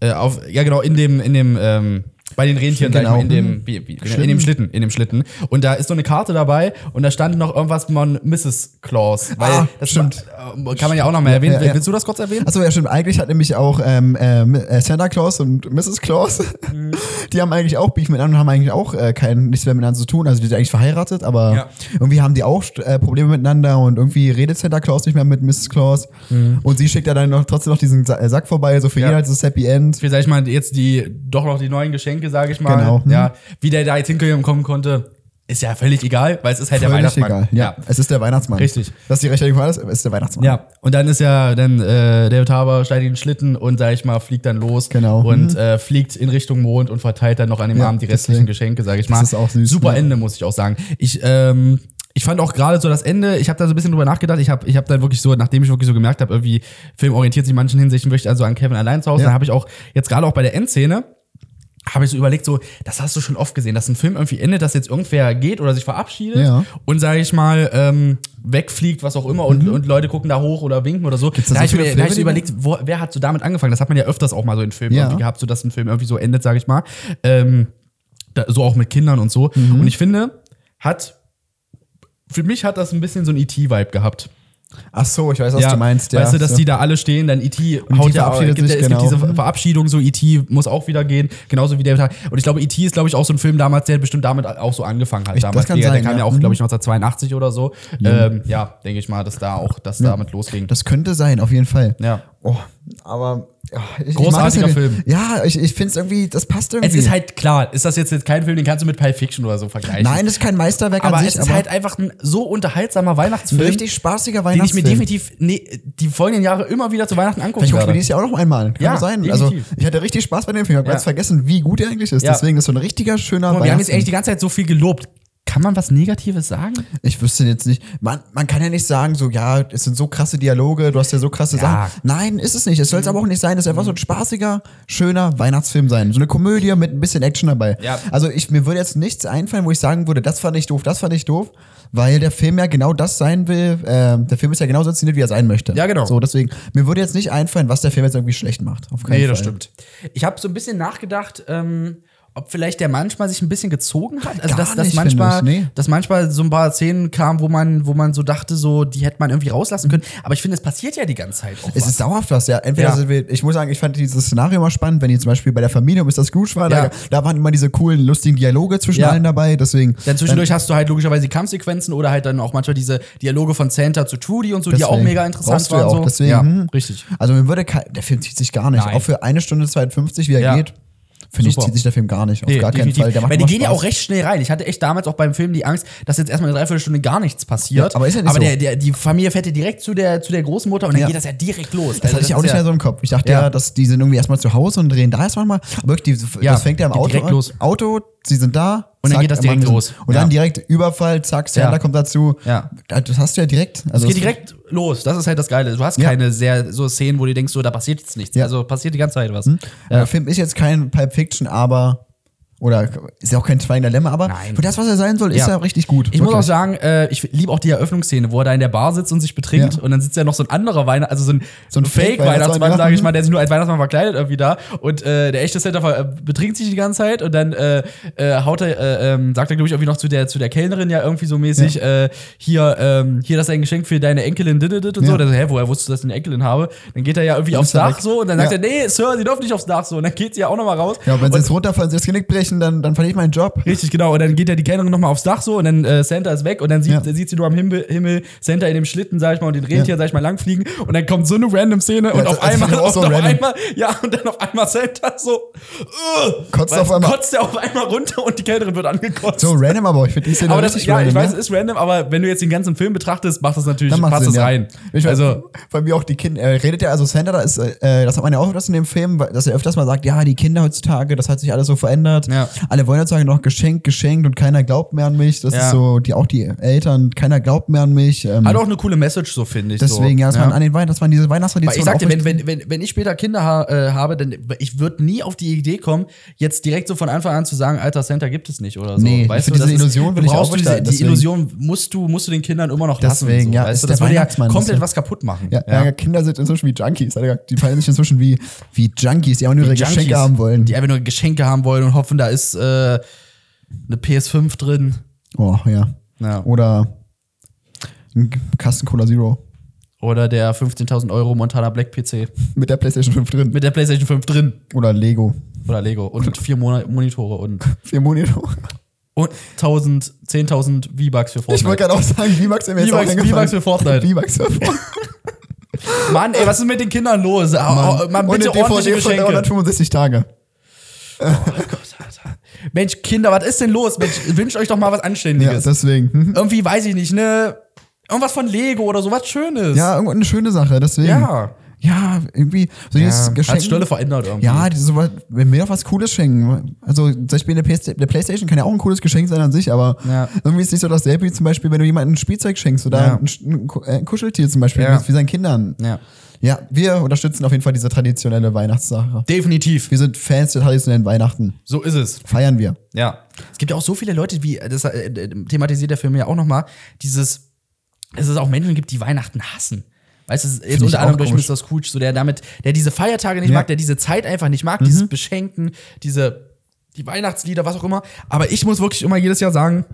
äh, äh, auf, ja genau, in dem, in dem, ähm, bei den Rentieren, Genau. mal, in dem, wie, wie, in Schlitten. dem Schlitten, in dem Schlitten. Und da ist so eine Karte dabei und da stand noch irgendwas von Mrs. Claus. Weil Ah, das stimmt. War, äh, kann man ja auch noch mal erwähnen. Ja, ja. Willst du das kurz erwähnen? Achso, ja, stimmt. Eigentlich hat nämlich auch ähm, ähm, äh, Santa Claus und Mrs. Claus, Mhm. die haben eigentlich auch Beef miteinander und haben eigentlich auch äh, kein, nichts mehr miteinander zu tun. Also die sind eigentlich verheiratet, aber Ja. irgendwie haben die auch äh, Probleme miteinander und irgendwie redet Santa Claus nicht mehr mit Mrs. Claus. Und sie schickt ja dann noch, trotzdem noch diesen äh, Sack vorbei, so für Mhm. Ja. jeden halt das Happy End. Für, sag ich mal, jetzt die, doch noch die neuen Geschenke, sage ich mal. Genau. Mhm. Ja, wie der da jetzt hinkommen konnte, ist ja völlig egal, weil es ist halt der Völlig Weihnachtsmann. egal. Ja. es ist der Weihnachtsmann. Richtig. Das ist die Rechtfertigung alles, es ist der Weihnachtsmann. Ja, und dann ist ja, dann äh, David Harbour steigt in den Schlitten und, sag ich mal, fliegt dann los. Genau. Und äh, fliegt in Richtung Mond und verteilt dann noch an dem Ja, Abend die restlichen deswegen. Geschenke, sage ich Das mal. ist auch süß, Super ne? Ende, muss ich auch sagen. Ich, ähm, ich fand auch gerade so das Ende, ich habe da so ein bisschen drüber nachgedacht. Ich habe ich hab dann wirklich so, nachdem ich wirklich so gemerkt habe, irgendwie, Film orientiert sich in manchen Hinsichten wirklich also an Kevin allein zu Hause, Ja. dann habe ich auch jetzt gerade auch bei der Endszene, habe ich so überlegt, so, das hast du schon oft gesehen, dass ein Film irgendwie endet, dass jetzt irgendwer geht oder sich verabschiedet Ja. und, sage ich mal, ähm, wegfliegt, was auch immer, und, und Leute gucken da hoch oder winken oder so. Mhm. Gibt's da da so habe ich, mir- da hab ich so überlegt, wo, wer hat so damit angefangen? Das hat man ja öfters auch mal so in Filmen Ja. irgendwie gehabt, so dass ein Film irgendwie so endet, sage ich mal. Ähm, da, so auch mit Kindern und so. Mhm. Und ich finde, hat, für mich hat das ein bisschen so ein E.T.-Vibe gehabt. Ach so, ich weiß, was du meinst. Ja, weißt du, dass so. die da alle stehen, dann E.T. Haut ja gibt, ja- sich, es gibt genau. diese Verabschiedung, so E.T. muss auch wieder gehen, genauso wie Harbour. Und ich glaube, E.T. ist, glaube ich, auch so ein Film damals, der bestimmt damit auch so angefangen hat. Ich- das damals. kann der, sein, der kam ja, ja. auch, Mhm. glaube ich, 1982 oder so. Ja, ähm, ja denke ich mal, dass da auch, dass damit losging. Das könnte sein, auf jeden Fall. ja. Oh, aber ja, ich, Großartiger ich Film. Ja, ich, ich finde es irgendwie, das passt irgendwie. Es ist halt klar, ist das jetzt, jetzt kein Film, den kannst du mit Pulp Fiction oder so vergleichen. Nein, das ist kein Meisterwerk aber an es sich, ist aber halt einfach ein so unterhaltsamer Weihnachtsfilm, richtig spaßiger den ich mir Weihnachtsfilm. definitiv nee, die folgenden Jahre immer wieder zu Weihnachten angucken Vielleicht gucke ich mir dieses Jahr auch noch einmal. Kann Ja, sein. definitiv. Also, ich hatte richtig Spaß bei dem Film. Ich habe Ja. ganz vergessen, wie gut er eigentlich ist. Ja. Deswegen ist so ein richtiger, schöner Guck wir haben jetzt Weihnachtsfilm. eigentlich die ganze Zeit so viel gelobt. Kann man was Negatives sagen? Ich wüsste jetzt nicht. Man, man kann ja nicht sagen, so, ja, es sind so krasse Dialoge, du hast ja so krasse Ja. Sachen. Nein, ist es nicht. Es soll es aber auch nicht sein. Es soll einfach so ein spaßiger, schöner Weihnachtsfilm sein. So eine Komödie mit ein bisschen Action dabei. Ja. Also ich, mir würde jetzt nichts einfallen, wo ich sagen würde, das fand ich doof, das fand ich doof. Weil der Film ja genau das sein will. Ähm, der Film ist ja genauso inszeniert, wie er sein möchte. Ja, genau. So, deswegen, mir würde jetzt nicht einfallen, was der Film jetzt irgendwie schlecht macht. Auf keinen Nee, Fall. das stimmt. Ich habe so ein bisschen nachgedacht, ähm, ob vielleicht der manchmal sich ein bisschen gezogen hat. Also, Gar dass, dass, nicht, manchmal, ich, nee. dass manchmal so ein paar Szenen kamen, wo man, wo man so dachte, so, die hätte man irgendwie rauslassen können. Aber ich finde, es passiert ja die ganze Zeit auch. Es was. ist dauerhaft was, ja. Entweder Ja. wir, ich muss sagen, ich fand dieses Szenario immer spannend, wenn die zum Beispiel bei der Familie Mr. Scrooge war, Ja. da, da waren immer diese coolen, lustigen Dialoge zwischen Ja. allen dabei, deswegen. Dann zwischendurch hast du halt logischerweise die Kampfsequenzen oder halt dann auch manchmal diese Dialoge von Santa zu Trudy und so, die Deswegen. auch mega interessant waren. auch, so. deswegen, ja, hm. richtig. Also mir würde der Film zieht sich gar nicht. Nein. Auch für eine Stunde 52, wie er geht, finde ich, zieht sich der Film gar nicht. Auf Nee, gar keinen definitiv. Fall. Der macht Weil die gehen ja Spaß. auch recht schnell rein. Ich hatte echt damals auch beim Film die Angst, dass jetzt erstmal eine Dreiviertelstunde gar nichts passiert. Ja, aber ist ja nicht aber so. der, der, die Familie fährt ja direkt zu der, zu der Großmutter und dann Ja. geht das ja direkt los. Das hatte ich auch nicht mehr so im Kopf. Ich dachte Ja. ja, dass die sind irgendwie erstmal zu Hause und drehen da erstmal mal. Aber wirklich, die, Ja, das fängt ja im Auto an. los. Auto, sie sind da. Und dann geht das direkt los. Und Ja. dann direkt Überfall, zack, Santa Ja. kommt dazu. Ja. Das hast du ja direkt. Also Es geht direkt los. Das ist halt das Geile. Du hast Ja. keine sehr so Szenen, wo du denkst, so, da passiert jetzt nichts. Also passiert die ganze Zeit was. Der Film ist jetzt kein Pulp Fiction, aber. Oder ist ja auch kein Schweigen der Lämmer, aber Nein. für das, was er sein soll, ist Ja. er richtig gut. Ich muss auch Wirklich. sagen, äh, ich liebe auch die Eröffnungsszene, wo er da in der Bar sitzt und sich betrinkt Ja. und dann sitzt ja noch so ein anderer Weihnachts-, also so ein, So ein Fake-Weihnachtsmann, sage ich ja. mal, der sich nur als Weihnachtsmann verkleidet irgendwie da und äh, der echte ver- äh, betrinkt sich die ganze Zeit und dann äh, äh, haut er, äh, ähm, sagt er, glaube ich, irgendwie noch zu der, zu der Kellnerin ja irgendwie so mäßig, äh, hier, ähm, hier, das ist ein Geschenk für deine Enkelin, dit, dit, und Ja. so. Dann, hä, woher wusstest du, dass du eine Enkelin habe? Dann geht er ja irgendwie aufs Dach so und dann sagt Ja. er, nee, Sir, Sie dürfen nicht aufs Dach so. Und dann geht sie ja auch nochmal raus. Ja, wenn sie Und- jetzt runterfallen, sie das Genick brechen, dann, dann verliere ich meinen Job. Richtig, genau. Und dann geht ja die Kellnerin nochmal aufs Dach so und dann äh, Santa ist weg und dann sieht, Ja. sieht sie nur am Himmel, Himmel Santa in dem Schlitten, sag ich mal, und den Rentier, Ja. sag ich mal, langfliegen und dann kommt so eine random Szene und das- auf das einmal, und so auf random. einmal, ja, und dann auf einmal Santa so, uh, Kotzt weil- auf einmal. kotzt er auf einmal runter und die Kellnerin wird angekotzt. So random, aber ich finde die Szene aber das, ja, random. ich weiß, es ist random, aber wenn du jetzt den ganzen Film betrachtest, macht das natürlich, Dann passt Sinn, ja. rein. Ich also, bei mir auch die Kinder, er redet ja, also Sander, da ist, äh, das hat man ja auch öfters in dem Film, weil- dass er öfters mal sagt, ja, die Kinder heutzutage, das hat sich alles so verändert. Ja. Alle wollen heutzutage noch geschenkt, geschenkt und keiner glaubt mehr an mich. Das Ja. ist so, die, auch die Eltern, keiner glaubt mehr an mich. Ähm, hat auch eine coole Message, so finde ich. deswegen, so. ja, dass man an den Weihnachten, dass man diese Weihnachtstradition Weil ich sagte, wenn, wenn, wenn, wenn ich später Kinder ha äh, habe, dann ich würde nie auf die Idee kommen, jetzt direkt so von Anfang an zu sagen, alter Center gibt es nicht oder so. Nee, weißt für du, diese das Illusion will ich auch diese, gestalten, Die deswegen. Illusion musst du, musst du den Kindern immer noch lassen. Deswegen, so, ja, weißt ist du? Das würde ja komplett das was kaputt machen. Ja, ja. Kinder sind inzwischen wie Junkies. Die fallen sich inzwischen wie, wie Junkies, die einfach nur ihre Geschenke haben wollen. Die einfach nur Geschenke haben wollen und hoffen, da ist äh, eine PS5 drin. oh, ja. Ja. Oder ein Kasten Cola Zero Oder der 15.000 Euro Montana Black PC mit der PlayStation 5 drin. mit der PlayStation 5 drin. Oder Lego. Oder Lego. Und vier Mon Monitore und, Vier Monitore. und 1000, 10.000 V-Bucks für Fortnite. Ich wollte gerade auch sagen, V-Bucks auch V-Bucks- für Fortnite. V-Bucks für Fortnite. Mann, ey, was ist mit den Kindern los? Mann, Und bitte eine ordentliche DVD von Geschenke. 365 Tage. Mensch, Kinder, was ist denn los? Mensch, wünscht euch doch mal was Ja, Anständiges. deswegen. Mhm. Irgendwie, weiß ich nicht, ne? Irgendwas von Lego oder so, was Schönes. Ja, irgendwo eine schöne Sache, deswegen. Ja. Ja, irgendwie so dieses ja. Geschenk. Hat Stölle verändert irgendwie. Ja, so, wenn wir doch was Cooles schenken. Also zum Beispiel eine, PS eine Playstation kann ja auch ein cooles Geschenk sein an sich, aber Ja. irgendwie ist nicht so dasselbe wie zum Beispiel, wenn du jemandem ein Spielzeug schenkst oder Ja. ein, äh, ein Kuscheltier zum Beispiel, Ja. wie seinen Kindern. Ja. Ja, wir unterstützen auf jeden Fall diese traditionelle Weihnachtssache. Definitiv. Wir sind Fans der traditionellen Weihnachten. So ist es. Feiern wir. Ja. Es gibt ja auch so viele Leute, wie, das äh, thematisiert der Film ja auch nochmal, dieses, dass es auch Menschen gibt, die Weihnachten hassen. Weißt du, jetzt ich unter anderem durch. Mr. Scrooge, so der damit, der diese Feiertage nicht Ja. Mhm. mag, der diese Zeit einfach nicht mag, dieses Beschenken, diese, die Weihnachtslieder, was auch immer. Aber ich muss wirklich immer jedes Jahr sagen,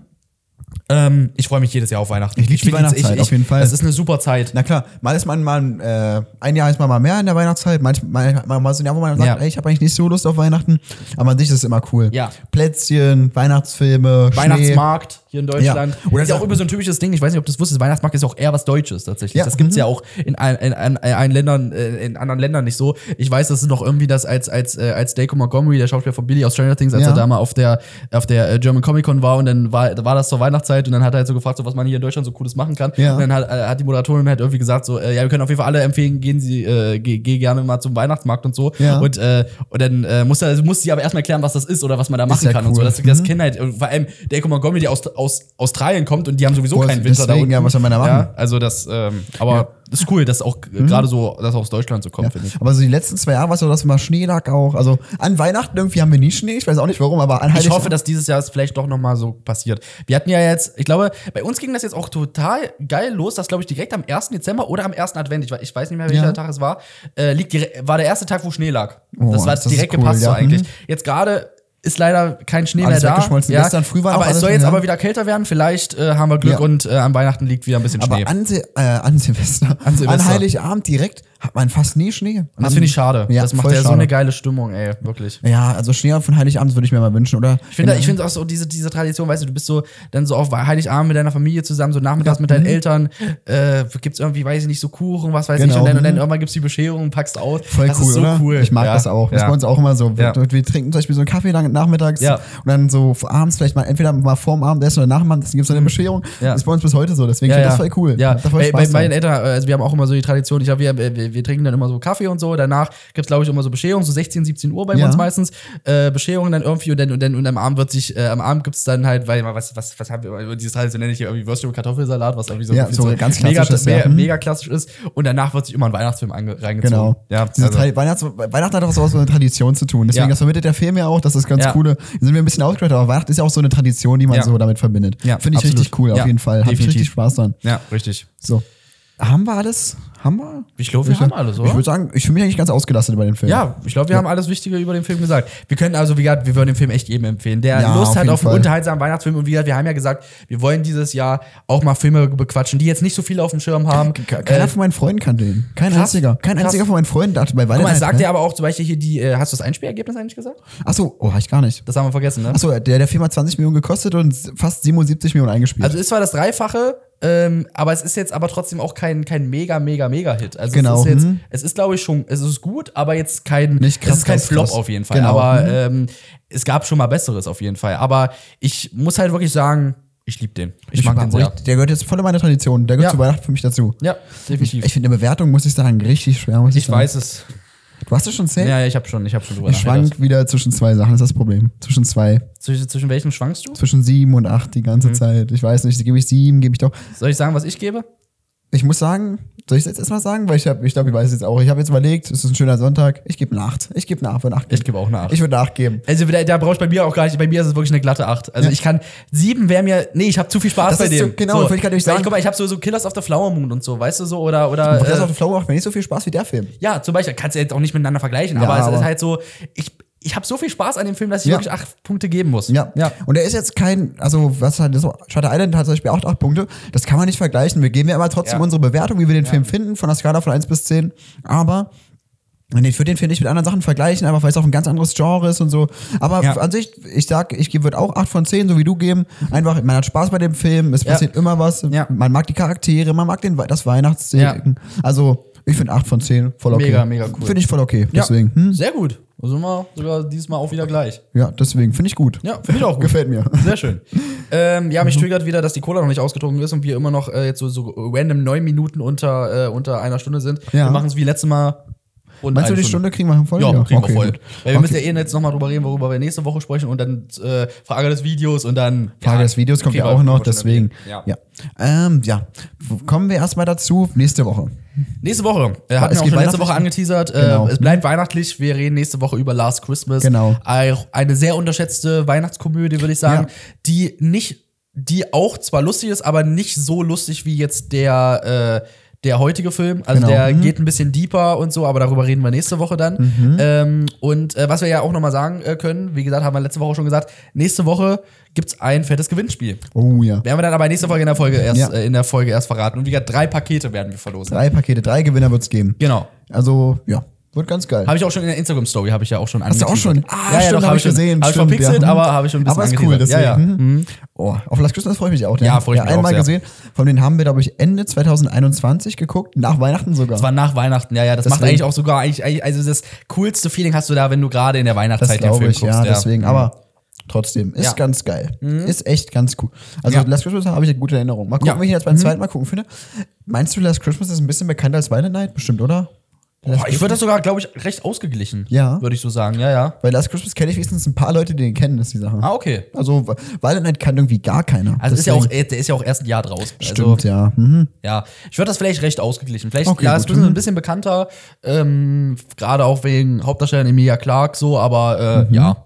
ähm, ich freue mich jedes Jahr auf Weihnachten. Ich lieb die Weihnachtszeit, auf jeden Fall. Das ist eine super Zeit. Na klar, mal ist man mal, äh, ein Jahr ist man mal mehr in der Weihnachtszeit, manchmal mal, mal, so ein Jahr, wo man sagt, Ja. ey, ich habe eigentlich nicht so Lust auf Weihnachten, aber an sich ist es immer cool. Ja. Plätzchen, Weihnachtsfilme, Schnee. Weihnachtsmarkt hier in Deutschland. Ja. Oder ist ja auch immer so ein typisches Ding. Ich weiß nicht, ob du das wusstest. Weihnachtsmarkt ist auch eher was Deutsches tatsächlich. Ja. Das gibt's Mhm. ja auch in, ein, in, in, in, ein Ländern, äh, in anderen Ländern nicht so. Ich weiß, das ist noch irgendwie das als als äh, als Dacre Montgomery, der Schauspieler von Billy aus Stranger Things, als Ja. er da mal auf der auf der äh, German Comic Con war und dann war war das zur Weihnachtszeit und dann hat er halt so gefragt, so was man hier in Deutschland so cooles machen kann. Ja. Und dann hat, äh, hat die Moderatorin halt irgendwie gesagt so, äh, ja, wir können auf jeden Fall alle empfehlen, gehen Sie äh, geh, geh gerne mal zum Weihnachtsmarkt und so. Ja. Und äh, und dann äh, muss er muss sie aber erstmal erklären, was das ist oder was man da machen ja kann und so. cool. Das, das Mhm. kennen halt vor allem Dacre Montgomery, der aus, aus Australien kommt und die haben sowieso Boah, keinen Winter da deswegen, unten. ja, was soll man da machen? Ja, also das, ähm, aber das ist cool, dass auch äh, gerade so, dass aus Deutschland so kommt, Ja. finde ich. Aber so die letzten zwei Jahre war es so, dass immer Schnee lag auch. Also an Weihnachten irgendwie haben wir nie Schnee. Ich weiß auch nicht warum, aber an Ich hoffe, dass dieses Jahr es vielleicht doch noch mal so passiert. Wir hatten ja jetzt, ich glaube, bei uns ging das jetzt auch total geil los, dass glaube ich direkt am 1. Dezember oder am 1. Advent, ich, ich weiß nicht mehr welcher Ja. Tag es war, äh, liegt direkt, war der erste Tag, wo Schnee lag. Oh, das war das direkt cool, gepasst so ja. eigentlich. Mhm. Jetzt gerade ist leider kein Schnee Alles mehr da. weggeschmolzen. Gestern früh war aber es soll Schnee, jetzt ja. aber wieder kälter werden. Vielleicht äh, haben wir Glück Ja. und äh, an Weihnachten liegt wieder ein bisschen Schnee. aber an, Sil äh, an Silvester, An Silvester. an Heiligabend direkt hat man fast nie Schnee. Und das finde ich schade. Ja, das macht ja so schade. eine geile Stimmung, ey, wirklich. Ja, also Schnee von Heiligabend würde ich mir mal wünschen, oder? Ich finde, ich finde auch so diese, diese Tradition, weißt du, du bist so dann so auf Heiligabend mit deiner Familie zusammen, so nachmittags Ja, mit deinen mhm. Eltern, äh, gibt's irgendwie, weiß ich nicht, so Kuchen, was weiß ich, Genau, und dann, und dann mhm. irgendwann gibt's die Bescherung, packst aus. Voll das cool, ist so oder? cool. Ich mag Ja, das auch. Das ja. bei uns auch immer so. Wir, Ja. wir trinken zum Beispiel so einen Kaffee lang nachmittags Ja. und dann so abends vielleicht mal entweder mal vorm Abendessen oder nach dem Abendessen gibt es eine Bescherung. Ja. Das ist bei uns bis heute so, deswegen finde ich das voll cool. Ja, voll bei, bei meinen. Eltern, also wir haben auch immer so die Tradition, ich hab, wir, wir, wir trinken dann immer so Kaffee und so. Danach gibt es, glaube ich, immer so Bescherung, so 16, 17 Uhr bei Ja. uns meistens. Äh, Bescherung dann irgendwie und dann, und dann und am Abend wird sich, äh, am Abend gibt es dann halt, weil was, was, was haben wir, dieses traditionelle hier irgendwie Würstchen und Kartoffelsalat, was irgendwie so, Ja, so ganz mega, klassisches, mega, ja. Mhm. mega klassisch ist. Und danach wird sich immer ein Weihnachtsfilm reingezogen. Genau. Ja, also, Weihnachts Weihnachten hat auch so was mit einer Tradition zu tun. Deswegen, Ja. das vermittelt der Film ja auch, das ist ganz Ja. coole. Da sind wir ein bisschen ausgehört, aber Weihnachten ist ja auch so eine Tradition, die man Ja. so damit verbindet. Ja, Finde ich absolut. richtig cool, auf jeden Fall. Definitiv. richtig Spaß dran. ja, richtig. So. Haben wir alles? Haben wir? Ich glaube, wir haben alles, oder? Ich würde sagen, ich fühle mich eigentlich ganz ausgelastet über den Film. Ja, ich glaube, wir haben alles Wichtige über den Film gesagt. Wir können also, wie gesagt, wir würden den Film echt jedem empfehlen, der Ja, Lust auf hat auf einen Fall. unterhaltsamen Weihnachtsfilm. Und wie gesagt, wir haben ja gesagt, wir wollen dieses Jahr auch mal Filme bequatschen, die jetzt nicht so viel auf dem Schirm haben. Ke- Keiner Äh, von meinen Freunden kannte ihn. Kein krass, einziger. Kein krass. einziger von meinen Freunden dachte bei Guck mal, Weihnachten. es sagt ja aber auch zum Beispiel hier die, äh, hast du das Einspielergebnis eigentlich gesagt? Achso, oh, hab ich gar nicht. Das haben wir vergessen, ne? Achso, der, der Film hat 20 Millionen gekostet und fast 77 Millionen eingespielt. Also ist zwar das Dreifache, ähm, aber es ist jetzt aber trotzdem auch kein, kein mega, mega, mega Hit. Also Genau, es ist jetzt, mhm. es ist glaube ich schon, es ist gut, aber jetzt kein, Nicht krass, es ist kein krass, Flop krass. auf jeden Fall. Genau, Aber mhm. ähm, es gab schon mal Besseres auf jeden Fall. Aber ich muss halt wirklich sagen, ich liebe den. Ich, mag den sehr. Der gehört jetzt voll in meine Tradition. Der gehört Ja. zu Weihnachten für mich dazu. Ja, definitiv. Ich finde eine Bewertung, muss ich sagen, richtig schwer. Muss ich, Ich sagen. weiß es. Du hast es schon safe? Ja, ja, ich habe schon, ich habe schon drüber Ich schwank wieder zwischen zwei Sachen, ist das Problem. Zwischen zwei. Zwischen, zwischen welchen schwankst du? Zwischen sieben und acht die Mhm. ganze Zeit. Ich weiß nicht, gebe ich sieben, gebe ich doch. Soll ich sagen, was ich gebe? Ich muss sagen, soll ich es jetzt erstmal sagen? Weil ich, hab, ich glaube, ich weiß es jetzt auch. Ich habe jetzt überlegt, es ist ein schöner Sonntag. Ich gebe eine acht. Ich gebe würde eine acht Ich gebe auch eine Acht. Ich würde nachgeben. Also da, da brauche ich bei mir auch gar nicht, bei mir ist es wirklich eine glatte 8. Also Ja. ich kann, 7 wäre mir, nee, ich habe zu viel Spaß Das bei dem. so- genau, wollte ich nicht Weil sagen. guck mal, ich habe so, so Killers of the Flower Moon und so, weißt du so, oder, oder das äh, auf der Flow macht mir nicht so viel Spaß wie der Film. ja, zum Beispiel, kannst du jetzt auch nicht miteinander vergleichen, Ja, aber es aber- ist halt so, ich, ich habe so viel Spaß an dem Film, dass ich Ja. wirklich 8 Punkte geben muss. Ja. ja. Und er ist jetzt kein, also was halt so, Shutter Island hat zum Beispiel auch acht Punkte. Das kann man nicht vergleichen. Wir geben ja aber trotzdem Ja. unsere Bewertung, wie wir den Film finden, von der Skala von 1 bis 10. Aber ich würde den Film nicht mit anderen Sachen vergleichen, einfach weil es auch ein ganz anderes Genre ist und so. Aber Ja. an sich, ich sag, ich würde auch 8 von 10, so wie du geben. Einfach, man hat Spaß bei dem Film, es Ja. passiert immer was. Ja. Man mag die Charaktere, man mag den, das Weihnachtsding. Also, ich finde 8 von 10 voll okay. Mega, mega cool. Finde ich voll okay. Ja. Deswegen, hm? Sehr gut. Also sind wir sogar diesmal auch wieder gleich. ja, deswegen finde ich gut. Ja, finde ich auch gut. Gefällt mir. Sehr schön. ähm, ja, mich triggert wieder, dass die Cola noch nicht ausgetrunken ist und wir immer noch äh, jetzt so, so random neun Minuten unter, äh, unter einer Stunde sind. Ja. Wir machen es wie letztes Mal. Und Meinst du, die Stunde kriegen wir voll? Ja, kriegen wir voll. Weil wir Okay. müssen ja eh jetzt nochmal drüber reden, worüber wir nächste Woche sprechen und dann äh, Frage des Videos und dann. Frage ja, des Videos kommt ja auch noch, deswegen. erwähnt. Ja. Ähm, ja. Kommen wir erstmal dazu, nächste Woche. Nächste Woche. Äh, hatten Es wir auch letzte Woche angeteasert. Genau. Es bleibt weihnachtlich. Wir reden nächste Woche über Last Christmas. Genau. Eine sehr unterschätzte Weihnachtskomödie, würde ich sagen, Ja. die nicht, die auch zwar lustig ist, aber nicht so lustig wie jetzt der, äh, der heutige Film. Also Genau. der Mhm. geht ein bisschen deeper und so, aber darüber reden wir nächste Woche dann. Mhm. Ähm, und äh, was wir ja auch nochmal sagen äh, können, wie gesagt, haben wir letzte Woche schon gesagt, nächste Woche gibt's ein fettes Gewinnspiel. Oh ja. Werden wir dann aber nächste Folge in der Folge erst, Ja. äh, in der Folge erst verraten. Und wie gesagt, drei Pakete werden wir verlosen. Drei Pakete, drei Gewinner wird's geben. Genau. Also, ja, wird ganz geil. Habe ich auch schon in der Instagram-Story, habe ich ja auch schon Hast du auch schon? Ah, ja, stimmt, ja, hab habe ich gesehen, Habe ich stimmt, verpixelt, ja. aber habe ich schon ein bisschen Aber ist cool, angeteasert. deswegen. Ja, ja. Mhm. Oh, auf Last Christmas freue ich mich auch. Ja, freu ich mich auch einmal gesehen. Von denen haben wir, glaube ich, Ende 2021 geguckt, nach Weihnachten sogar. Das war nach Weihnachten, ja, ja. Das macht Deswegen. eigentlich auch sogar, eigentlich, also das coolste Feeling hast du da, wenn du gerade in der das Weihnachtszeit den glaube Film ich, guckst. ja, deswegen. Mhm. Aber trotzdem, ist Ja. Mhm. ganz geil. Ist echt ganz cool. Also, Ja. Last Christmas habe ich eine gute Erinnerung. Mal gucken, Ja. Mhm. wie ich ihn jetzt beim zweiten Mal gucken finde. Meinst du, Last Christmas ist ein bisschen bekannter als Violent Night? Bestimmt, oder? Boah, ich würde das sogar, glaube ich, recht ausgeglichen. Ja. Würde ich so sagen, ja, ja. Weil Last Christmas kenne ich wenigstens ein paar Leute, die den kennen, ist die Sache. Ah, okay. Also, Violent Night kann irgendwie gar keiner. Also ist ja auch, Deswegen- der ist ja auch erst ein Jahr draus. Stimmt, Also, ja. Mhm. ja. Ich würde das vielleicht recht ausgeglichen. Vielleicht, Okay, ja, gut. ist Christmas Mhm. ein bisschen bekannter, ähm, gerade auch wegen Hauptdarsteller Emilia Clark so, aber Mhm. äh, ja.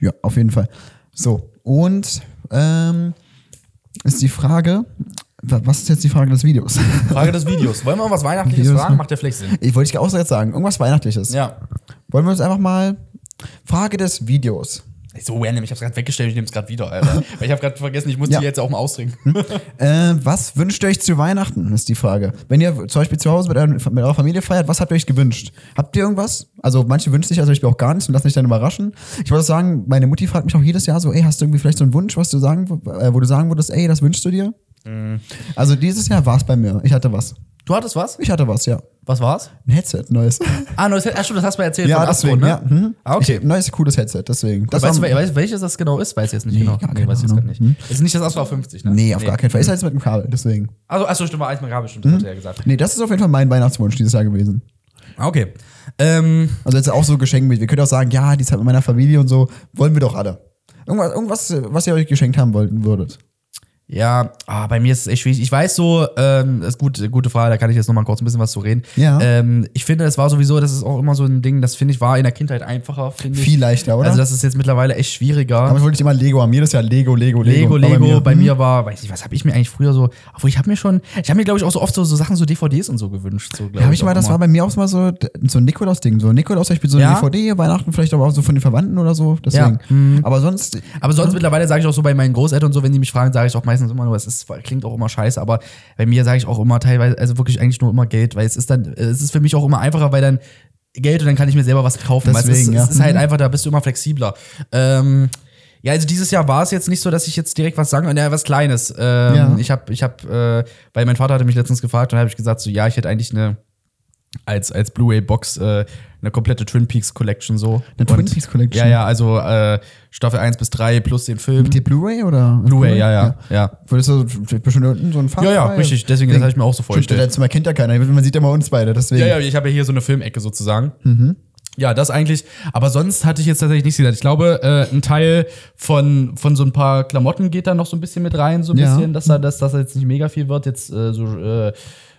Ja, auf jeden Fall. So, und ähm, ist die Frage, wa- was ist jetzt die Frage des Videos? Frage des Videos. Wollen wir irgendwas Weihnachtliches Videos, fragen? Macht der vielleicht Sinn? Ich wollte ich auch jetzt sagen, irgendwas Weihnachtliches. Ja. Wollen wir uns einfach mal Frage des Videos. So random, ich hab's gerade weggestellt, ich nehme es gerade wieder, Alter. Weil ich habe gerade vergessen, ich muss Ja. die jetzt auch mal austrinken. Äh, was wünscht ihr euch zu Weihnachten, ist die Frage. Wenn ihr zum Beispiel zu Hause mit, mit eurer Familie feiert, was habt ihr euch gewünscht? Habt ihr irgendwas? Also manche wünschen sich zum Beispiel auch gar nichts und lassen sich dann überraschen. Ich wollte sagen, meine Mutti fragt mich auch jedes Jahr so, ey, hast du irgendwie vielleicht so einen Wunsch, was du sagen, äh, wo du sagen würdest, ey, das wünschst du dir? Mhm. Also dieses Jahr war es bei mir. Ich hatte was. Du hattest was? Ich hatte was, ja. Was war's? Ein Headset, neues. Ah, neues Ach, stimmt, das hast du mir erzählt ja, von Astro, deswegen, ne? ja. Mhm. Ah, okay. Ich, neues, cooles Headset, deswegen. Das weißt du, war- wel- welches das genau ist? Weiß ich jetzt nicht Nee, genau. gar keine weiß ich jetzt nicht. Ist nicht das Astro 50, ne? Nee, auf gar keinen Fall. Ist halt mit dem Kabel, deswegen. Also, achso, stimmt, war eins mal gerade bestimmt, das hat er ja gesagt. Nee, das ist auf jeden Fall mein Weihnachtswunsch dieses Jahr gewesen. Ah, Okay. Ähm, Also jetzt auch so geschenkt mit. Wir können auch sagen, ja, die Zeit mit meiner Familie und so, wollen wir doch alle. Irgendwas, irgendwas was ihr euch geschenkt haben wollten würdet. Ja, ah, bei mir ist es echt schwierig. Ich weiß so, ähm, das ist gut, gute Frage, da kann ich jetzt noch mal kurz ein bisschen was zu reden. Ja. Ähm, ich finde, es war sowieso, das ist auch immer so ein Ding, das finde ich war in der Kindheit einfacher, finde ich. Viel leichter, oder? Also das ist jetzt mittlerweile echt schwieriger. Damals wollte ich immer Lego haben. Jedes Jahr Lego, Lego, Lego. Lego, War Lego, bei hm. mir war, weiß nicht, was habe ich mir eigentlich früher so, obwohl ich habe mir schon, ich habe mir glaube ich auch so oft so, so Sachen, so DVDs und so gewünscht. So, Ja, hab ich mal, das immer. war bei mir auch mal so, so ein Nikolaus-Ding. So ein Nikolaus, ich bin so eine Ja? DVD, Weihnachten vielleicht aber auch so von den Verwandten oder so. Deswegen. Ja. Mhm. Aber sonst, Aber sonst mittlerweile sage ich auch so bei meinen Großeltern und so, wenn die mich fragen, sage ich auch meistens immer nur, es ist, klingt auch immer scheiße, aber bei mir sage ich auch immer teilweise, also wirklich eigentlich nur immer Geld, weil es ist dann, es ist für mich auch immer einfacher, weil dann Geld und dann kann ich mir selber was kaufen. weil es ist, Deswegen, ja. es ist halt Mhm. einfach, da bist du immer flexibler. Ähm, ja, also dieses Jahr war es jetzt nicht so, dass ich jetzt direkt was sagen, ja, was Kleines. Ähm, Ja. Ich habe, ich habe, äh, weil mein Vater hatte mich letztens gefragt und habe ich gesagt, so ja, ich hätte eigentlich eine als, als Blu-ray-Box äh, eine komplette Twin Peaks Collection so. Eine Twin Peaks Collection? Ja, ja, also äh, Staffel 1 bis 3 plus den Film. mit dir Blu-ray oder? Blu-ray, ja, ja, ja. Würdest du bestimmt unten so ein Farb Ja, ja, richtig. Deswegen, das habe ich mir auch so vorgestellt. das Zimmer kennt ja keiner. Man sieht ja mal uns beide, deswegen. Ja, ja, ich habe ja hier so eine Filmecke sozusagen. Mhm. Ja, das eigentlich. Aber sonst hatte ich jetzt tatsächlich nichts gesagt. Ich glaube, äh, ein Teil von, von so ein paar Klamotten geht da noch so ein bisschen mit rein, so ein Ja. bisschen, dass da, dass das jetzt nicht mega viel wird. Jetzt äh, so, äh,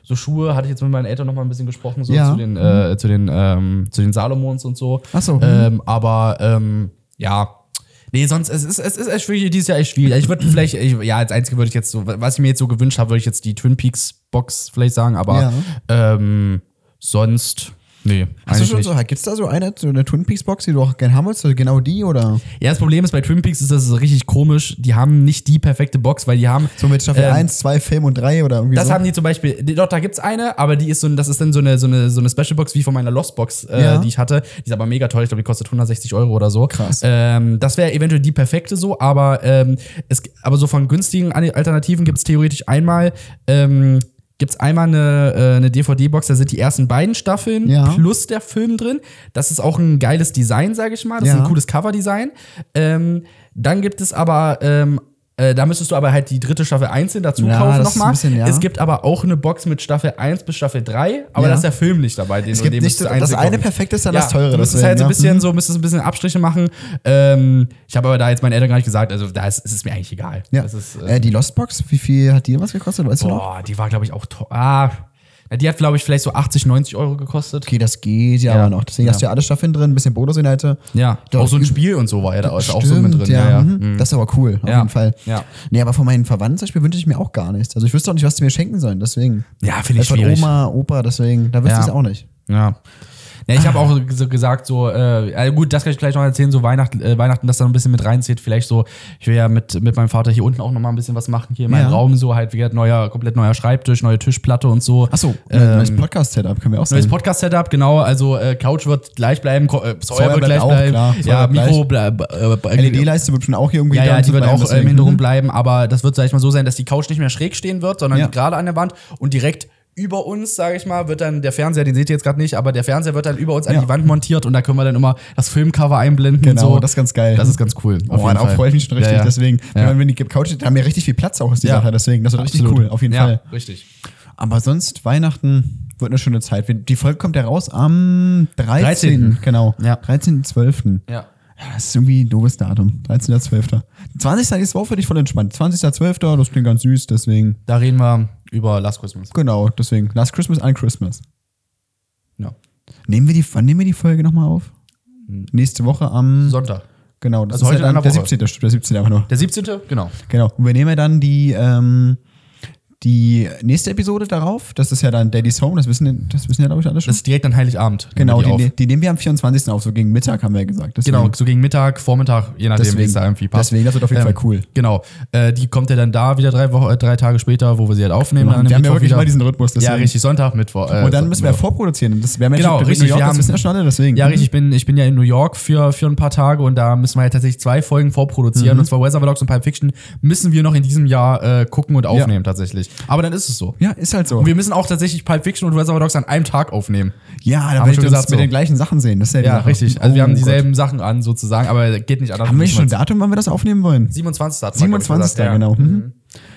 so Schuhe hatte ich jetzt mit meinen Eltern noch mal ein bisschen gesprochen, so Ja. zu den, äh, zu den, ähm, zu den Salomons und so. Ach so, mhm. Ähm, aber ähm, ja. Nee, sonst, es ist, es ist echt schwierig, dieses Jahr echt schwierig. Ich würde vielleicht, ich, ja, als einzige würde ich jetzt so, was ich mir jetzt so gewünscht habe, würde ich jetzt die Twin Peaks Box vielleicht sagen, aber Ja. ähm, sonst, nee, Hast du schon nicht. so, gibt's da so eine, so eine Twin Peaks Box, die du auch gerne haben willst? So Genau die oder? Ja, das Problem ist bei Twin Peaks ist das ist richtig komisch. Die haben nicht die perfekte Box, weil die haben. So mit Staffel Ähm, 1, 2, Film und 3 oder irgendwie Das so? haben die zum Beispiel, doch, da gibt's eine, aber die ist so, das ist dann so eine, so eine, so eine Special Box wie von meiner Lost Box, äh, Ja. die ich hatte. Die ist aber mega toll, ich glaube, die kostet 160 Euro oder so. Krass. Ähm, das wäre eventuell die perfekte so, aber, ähm, es, aber so von günstigen Alternativen gibt's theoretisch einmal, ähm, gibt's einmal eine, äh, eine DVD-Box, da sind die ersten beiden Staffeln Ja. plus der Film drin. Das ist auch ein geiles Design, sage ich mal. Das ist Ja. ein cooles Cover-Design. Ähm, dann gibt es aber, ähm, äh, da müsstest du aber halt die dritte Staffel einzeln dazu Ja, kaufen nochmal. ja. Es gibt aber auch eine Box mit Staffel 1 bis Staffel 3, aber Ja. da ist der Film nicht dabei. Den Es du- gibt den nicht das eine kaufen. perfekte ist dann das teure, Du müsstest deswegen, halt so ein ja. bisschen, Mhm. so müsstest ein bisschen Abstriche machen. Ähm, ich habe aber da jetzt meinen Eltern gar nicht gesagt, also da ist, ist es mir eigentlich egal. Ja. Ist, äh, äh, die Lost Box, wie viel hat die was gekostet? Weißt du noch? boah, die war, glaube ich, auch teuer. Ah, na, die hat, glaube ich, vielleicht so 80, 90 Euro gekostet. Okay, das geht ja, Ja. aber noch. Deswegen Ja. hast du ja alle Staffeln drin, ein bisschen Bonusinhalte. Ja, Doch, auch so ein Spiel und so war ja da auch so mit drin. Ja, ja. mhm. Mhm. Das ist aber cool, auf Ja. jeden Fall. Ja. Nee, aber von meinen Verwandten zum Beispiel wünsche ich mir auch gar nichts. Also ich wüsste auch nicht, was die mir schenken sollen, deswegen. Ja, finde ich Von schwierig. Oma, Opa, deswegen, da wüsste Ja. ich es auch nicht. Ja. Ja, ich habe auch so gesagt, so, äh, ja, gut, das kann ich gleich noch erzählen, so Weihnachten, äh, Weihnachten, das da ein bisschen mit reinzieht. Vielleicht so, ich will ja mit, mit meinem Vater hier unten auch noch mal ein bisschen was machen, hier in meinem Ja. Raum, so halt, wie gesagt, neuer, komplett neuer Schreibtisch, neue Tischplatte und so. Achso, Ähm, äh, neues Podcast-Setup können wir auch Neues sagen. Podcast-Setup, genau. Also äh, Couch wird gleich bleiben, äh, Säuer wird gleich auch, bleiben. klar. Ja, Mikro bleibt. Äh, LED-Leiste wird schon auch hier irgendwie ja, da ja, die wird bleiben, auch äh, im. Hintergrund bleiben, aber das wird, sag ich mal, so sein, dass die Couch nicht mehr schräg stehen wird, sondern Ja. gerade an der Wand und direkt über uns, sage ich mal, wird dann der Fernseher, den seht ihr jetzt gerade nicht, aber der Fernseher wird dann über uns an Ja. die Wand montiert und da können wir dann immer das Filmcover einblenden Genau, so. das ist ganz geil. Das ist ganz cool. Oh, darauf freue ich mich schon richtig. Ja, ja. Deswegen, wenn, wenn die Couch, da haben wir richtig viel Platz auch, ist die Ja. Sache. Deswegen, das wird richtig Absolut. cool, auf jeden ja, Fall. richtig. Aber sonst, Weihnachten wird eine schöne Zeit. Wir- Die Folge kommt ja raus am 13. 13.. Genau. Ja. 13.12. Ja. Ja, das ist irgendwie ein doofes Datum. 13.12. 20. ist Woche für dich voll entspannt. 20.12. Das klingt ganz süß, deswegen. Da reden wir über Last Christmas. Genau, deswegen. Last Christmas an Christmas. Ja. Nehmen wir die, wann nehmen wir die Folge nochmal auf? Nächste Woche am. Sonntag. Genau, das Also ist heute ja dann der Woche. 17. Stimmt, der 17. einfach nur. Der 17. Genau. Genau. Und wir nehmen ja dann die, ähm, die nächste Episode darauf. Das ist ja dann Daddy's Home. Das wissen, das wissen ja, glaube ich, alle schon. Das ist direkt an Heiligabend. genau, wir die, die auf. die, nehmen wir am 24. auf, so gegen Mittag haben wir ja gesagt. Deswegen, Genau, so gegen Mittag, Vormittag, je nachdem, wie es da irgendwie passt. deswegen, das wird auf jeden Ähm, Fall cool. Genau. Äh, die kommt ja dann da wieder drei, Wochen, äh, drei Tage später, wo wir sie halt aufnehmen. Wir dann am haben ja wirklich wieder. mal diesen Rhythmus. Ja, deswegen. richtig, Sonntag, Mittwoch. äh, Und dann müssen wir ja vorproduzieren. Das, wir haben ja Genau, richtig, New York, wir das haben- wissen ja schon alle, deswegen. Ja, richtig, ich bin, ich bin ja in New York für, für ein paar Tage und da müssen wir ja tatsächlich zwei Folgen Mhm. vorproduzieren. Und zwar Weather Vlogs und Pulp Fiction müssen wir noch in diesem Jahr äh, gucken und aufnehmen tatsächlich. Richtig. Aber dann ist es so. Ja, ist halt so. Und wir müssen auch tatsächlich Pulp Fiction und Reservoir Dogs an einem Tag aufnehmen. ja, da wir will ich schon gesagt, mit so. den gleichen Sachen sehen. Das ist ja, Ja, richtig. Also wir Oh haben Gott. dieselben Sachen an sozusagen, aber geht nicht anders. Haben wir schon ein Datum, wann wir das aufnehmen wollen? 27. hat man, glaub ich, 27. gesagt, ja. genau. Mhm.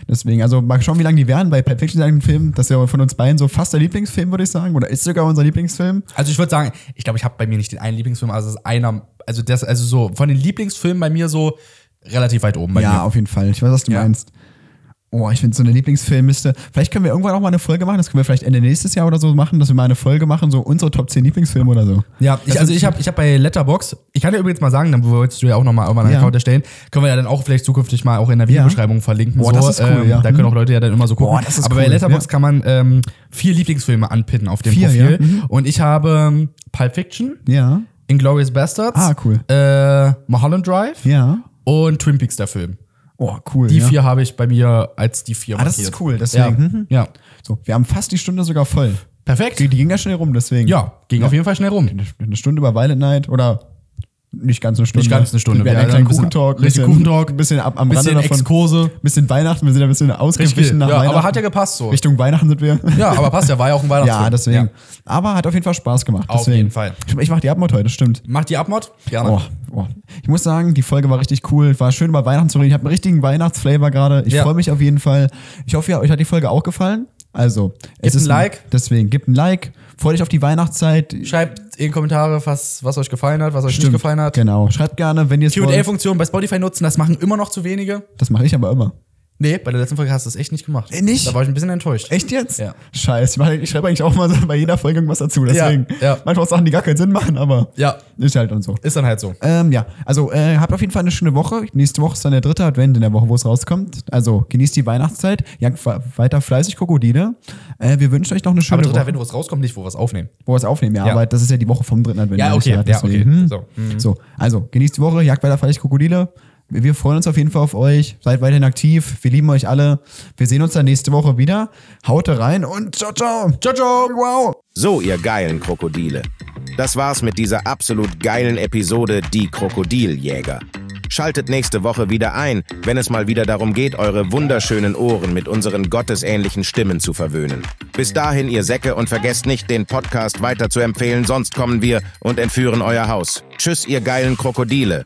Deswegen, also mal schauen, wie lange die werden. Bei Pulp Fiction ist ein Film, das ist ja von uns beiden so fast der Lieblingsfilm, würde ich sagen. Oder ist sogar unser Lieblingsfilm. Also ich würde sagen, ich glaube, ich habe bei mir nicht den einen Lieblingsfilm, also es ist einer, also das, also so von den Lieblingsfilmen bei mir so relativ weit oben bei ja, mir. auf jeden Fall. Ich weiß, was du Ja. meinst. Oh, ich finde so eine Lieblingsfilmliste. Vielleicht können wir irgendwann auch mal eine Folge machen. Das können wir vielleicht Ende nächstes Jahr oder so machen, dass wir mal eine Folge machen, so unsere Top 10 Lieblingsfilme oder so. Ja, ich, also ich habe ich hab bei Letterbox, ich kann dir übrigens mal sagen, dann wolltest du ja auch nochmal irgendwann einen Ja. Account erstellen, können wir ja dann auch vielleicht zukünftig mal auch in der Ja. Videobeschreibung verlinken. Boah, so. das ist cool, ähm, ja. Da können auch Mhm. Leute ja dann immer so gucken. Boah, das ist Aber bei cool, Letterbox ja. kann man ähm, vier Lieblingsfilme anpinnen auf dem Vier, Profil. ja. Mhm. Und ich habe ähm, Pulp Fiction, Ja. Inglourious Bastards, Ah, cool. äh, Mulholland Drive Ja. und Twin Peaks der Film. Oh, cool. Die ja. vier habe ich bei mir als die vier Ah, das ist cool, Ja. deswegen. Mhm. ja. So, wir haben fast die Stunde sogar voll. Perfekt. Die, die ging ja schnell rum, deswegen. Ja, ging auf jeden Fall schnell rum. Eine, Stunde über Violent Night oder nicht ganz eine Stunde. Nicht ganz eine Stunde. Wir Wir hatten einen Kuchentalk. richtig bisschen- Kuchentalk. Ein bisschen ab, am Bisschen Rande davon. Exkurse. bisschen Weihnachten. Wir sind ein bisschen ausgewichen nach ja, Weihnachten. aber hat ja gepasst so. Richtung Weihnachten sind wir. Ja, aber passt ja, war ja auch ein Weihnachtsfilm. Ja, deswegen. Ja. Aber hat auf jeden Fall Spaß gemacht. Auf deswegen. jeden Fall. Ich, ich mach die Abmod heute, stimmt. Macht die Abmod? Gerne. Oh, oh. Ich muss sagen, die Folge war richtig cool. War schön über Weihnachten zu reden. Ich habe einen richtigen Weihnachtsflavor gerade. Ich Ja. freue mich auf jeden Fall. Ich hoffe, ja, euch hat die Folge auch gefallen. Also, es ein ist Like. Deswegen, gebt ein Like. Freut euch auf die Weihnachtszeit. Schreibt in die Kommentare, was, was euch gefallen hat, was euch nicht Stimmt. gefallen hat. Genau. Schreibt gerne, wenn ihr es wollt. QA-Funktion bei Spotify nutzen, das machen immer noch zu wenige. Das mache ich aber immer. Nee, bei der letzten Folge hast du es echt nicht gemacht. Äh, nicht? Da war ich ein bisschen enttäuscht. Echt jetzt? Ja. Scheiße. Ich, ich schreibe eigentlich auch mal so bei jeder Folge irgendwas dazu. Deswegen. Ja, ja. Manchmal auch Sachen, die gar keinen Sinn machen, aber Ja, ist halt und so. ist dann halt so. Ähm, ja, also äh, habt auf jeden Fall eine schöne Woche. Nächste Woche ist dann der dritte Advent in der Woche, wo es rauskommt. Also genießt die Weihnachtszeit, jagt weiter fleißig Krokodile. Äh, wir wünschen euch noch eine schöne Aber dritter Woche, Advent, wo es rauskommt, nicht, wo wir es aufnehmen. wo wir es aufnehmen. Ja, Ja. aber das ist ja die Woche vom dritten Advent. Ja, okay, ja, okay. So. Mhm. so, also genießt die Woche, jagt weiter fleißig Krokodile. Wir freuen uns auf jeden Fall auf euch. Seid weiterhin aktiv. Wir lieben euch alle. Wir sehen uns dann nächste Woche wieder. Haut rein und ciao, ciao. Ciao, ciao. Wow. So, ihr geilen Krokodile. Das war's mit dieser absolut geilen Episode Die Krokodiljäger. Schaltet nächste Woche wieder ein, wenn es mal wieder darum geht, eure wunderschönen Ohren mit unseren gottesähnlichen Stimmen zu verwöhnen. Bis dahin, ihr Säcke, und vergesst nicht, den Podcast weiter zu empfehlen, sonst kommen wir und entführen euer Haus. Tschüss, ihr geilen Krokodile.